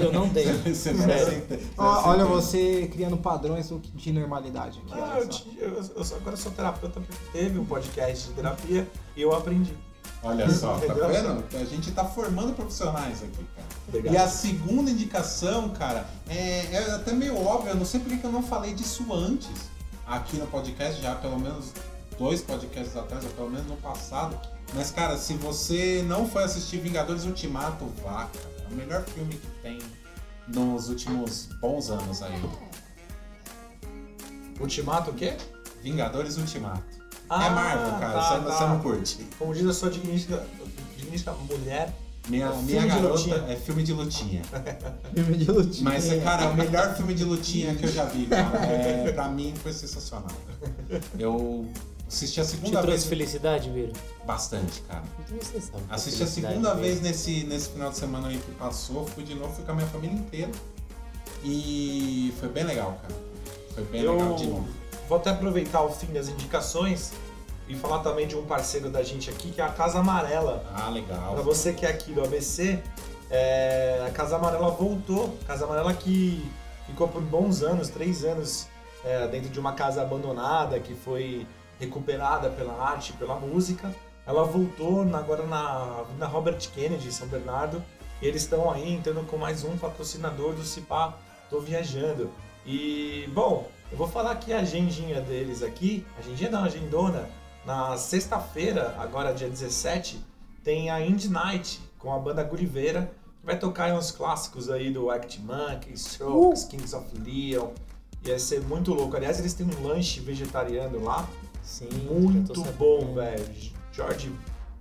Speaker 5: Eu não tenho. [LAUGHS]
Speaker 3: Você não aceita-
Speaker 4: Ó, olha você criando padrões de normalidade aqui.
Speaker 2: Ah, eu, te- eu- eu sou- agora sou terapeuta porque teve um podcast de terapia e eu aprendi.
Speaker 3: Olha só, tá vendo? A gente tá formando profissionais aqui, cara.
Speaker 2: Obrigado.
Speaker 3: E a segunda indicação, cara, é, é até meio óbvio, eu não sei porque que eu não falei disso antes aqui no podcast, já pelo menos dois podcasts atrás, ou pelo menos no passado. Mas, cara, se você não foi assistir Vingadores Ultimato, vá, cara. É o melhor filme que tem nos últimos bons anos aí.
Speaker 2: Ultimato o quê?
Speaker 3: Vingadores Ultimato.
Speaker 2: Ah,
Speaker 3: é Marvel, cara,
Speaker 2: tá,
Speaker 3: você,
Speaker 2: tá.
Speaker 3: não curte.
Speaker 2: Como diz a sua digníssima, digníssima mulher,
Speaker 3: Minha,
Speaker 2: É
Speaker 3: minha garota é filme de lutinha. [LAUGHS]
Speaker 4: Filme de lutinha.
Speaker 3: Mas, cara, é o melhor filme de lutinha que eu já vi, cara. É, pra mim foi sensacional. [LAUGHS] Eu assisti a
Speaker 5: Te
Speaker 3: segunda
Speaker 5: trouxe
Speaker 3: vez.
Speaker 5: felicidade, Viro?
Speaker 3: Bastante, cara.
Speaker 5: Você sabe.
Speaker 3: Assisti a segunda
Speaker 5: mesmo.
Speaker 3: vez nesse, nesse final de semana aí que passou. Fui de novo, fui com a minha família inteira. E foi bem legal, cara. Foi bem
Speaker 2: eu
Speaker 3: legal de novo.
Speaker 2: vou até aproveitar o fim das indicações e falar também de um parceiro da gente aqui, que é a Casa Amarela.
Speaker 3: Ah, legal.
Speaker 2: Pra você que é aqui do ABC, é, a Casa Amarela voltou. Casa Amarela que ficou por bons anos, três anos, é, dentro de uma casa abandonada que foi recuperada pela arte, pela música. Ela voltou agora na, na Robert Kennedy, em São Bernardo. E eles estão aí entrando com mais um patrocinador do Cipá Tô Viajando. E, bom, eu vou falar aqui a agendinha deles aqui. Agendinha não, agendona. Na sexta-feira, agora dia 17, tem a Indie Night com a banda Gulliveira, que vai tocar uns clássicos aí do Act Monkey, Strokes, Kings of Leon. Ia ser muito louco. Aliás, eles têm um lanche vegetariano lá,
Speaker 5: Sim,
Speaker 2: muito bom, velho. George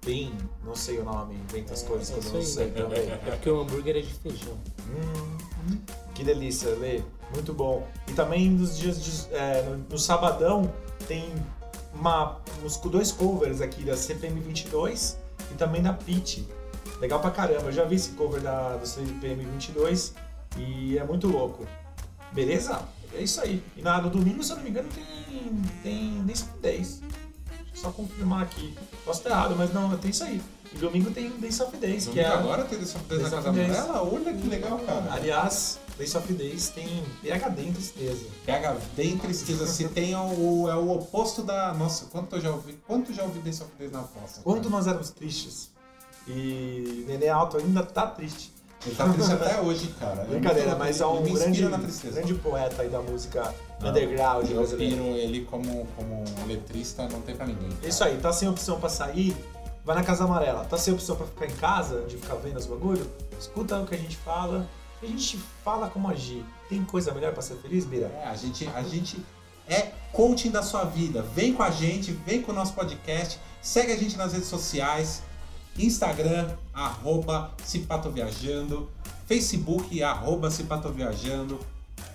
Speaker 2: Bean, não sei o nome, inventa as coisas
Speaker 5: É
Speaker 2: que eu não sei também.
Speaker 5: É porque o hambúrguer é de feijão.
Speaker 2: Hum, que delícia, Lê. Muito bom. E também nos dias de, é, no, no sabadão tem uma, uns dois covers aqui da CPM 22 e também da Pit. Legal pra caramba. Eu já vi esse cover da, do CPM 22 e é muito louco. Beleza? É isso aí. E na, no domingo, se eu não me engano, tem, tem Dance of Days. Deixa eu só confirmar aqui. Posso estar errado, mas não, tem isso aí. E domingo tem Dance of Days, que é...
Speaker 3: agora tem na casa
Speaker 2: of Days.
Speaker 3: dela? Olha que legal, cara.
Speaker 2: Aliás, Dance of Days tem PHD em tristeza.
Speaker 3: Pega bem tristeza. Se tem o, é o oposto da. Nossa, quanto eu já ouvi. Quanto já ouvi desse of Days na fossa?
Speaker 2: Quando nós éramos tristes e Nenê Alto ainda tá triste.
Speaker 3: Ele tá triste até hoje, cara.
Speaker 2: Brincadeira,
Speaker 3: Ele-
Speaker 2: mas é um grande,
Speaker 3: na
Speaker 2: grande poeta aí da música underground
Speaker 3: Eu piro ele como, como letrista, não tem pra ninguém. cara.
Speaker 2: Isso aí, tá sem opção pra sair, vai na Casa Amarela. Tá sem opção pra ficar em casa, de ficar vendo os bagulho? Escuta o que a gente fala. A gente fala como agir. Tem coisa melhor pra ser feliz, Bira?
Speaker 3: É, a gente, a gente é coaching da sua vida. Vem com a gente, vem com o nosso podcast, segue a gente nas redes sociais, Instagram, arroba Cipatoviajando, Facebook, arroba Cipatoviajando,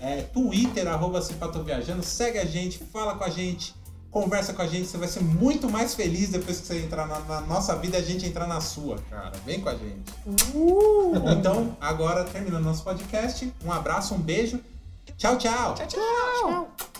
Speaker 3: é, Twitter, arroba Cipatoviajando, segue a gente, fala com a gente, conversa com a gente, você vai ser muito mais feliz depois que você entrar na, na nossa vida e a gente entrar na sua, cara. Vem com a gente. Então, agora terminando nosso podcast, um abraço, um beijo. Tchau, tchau.
Speaker 2: Tchau, tchau.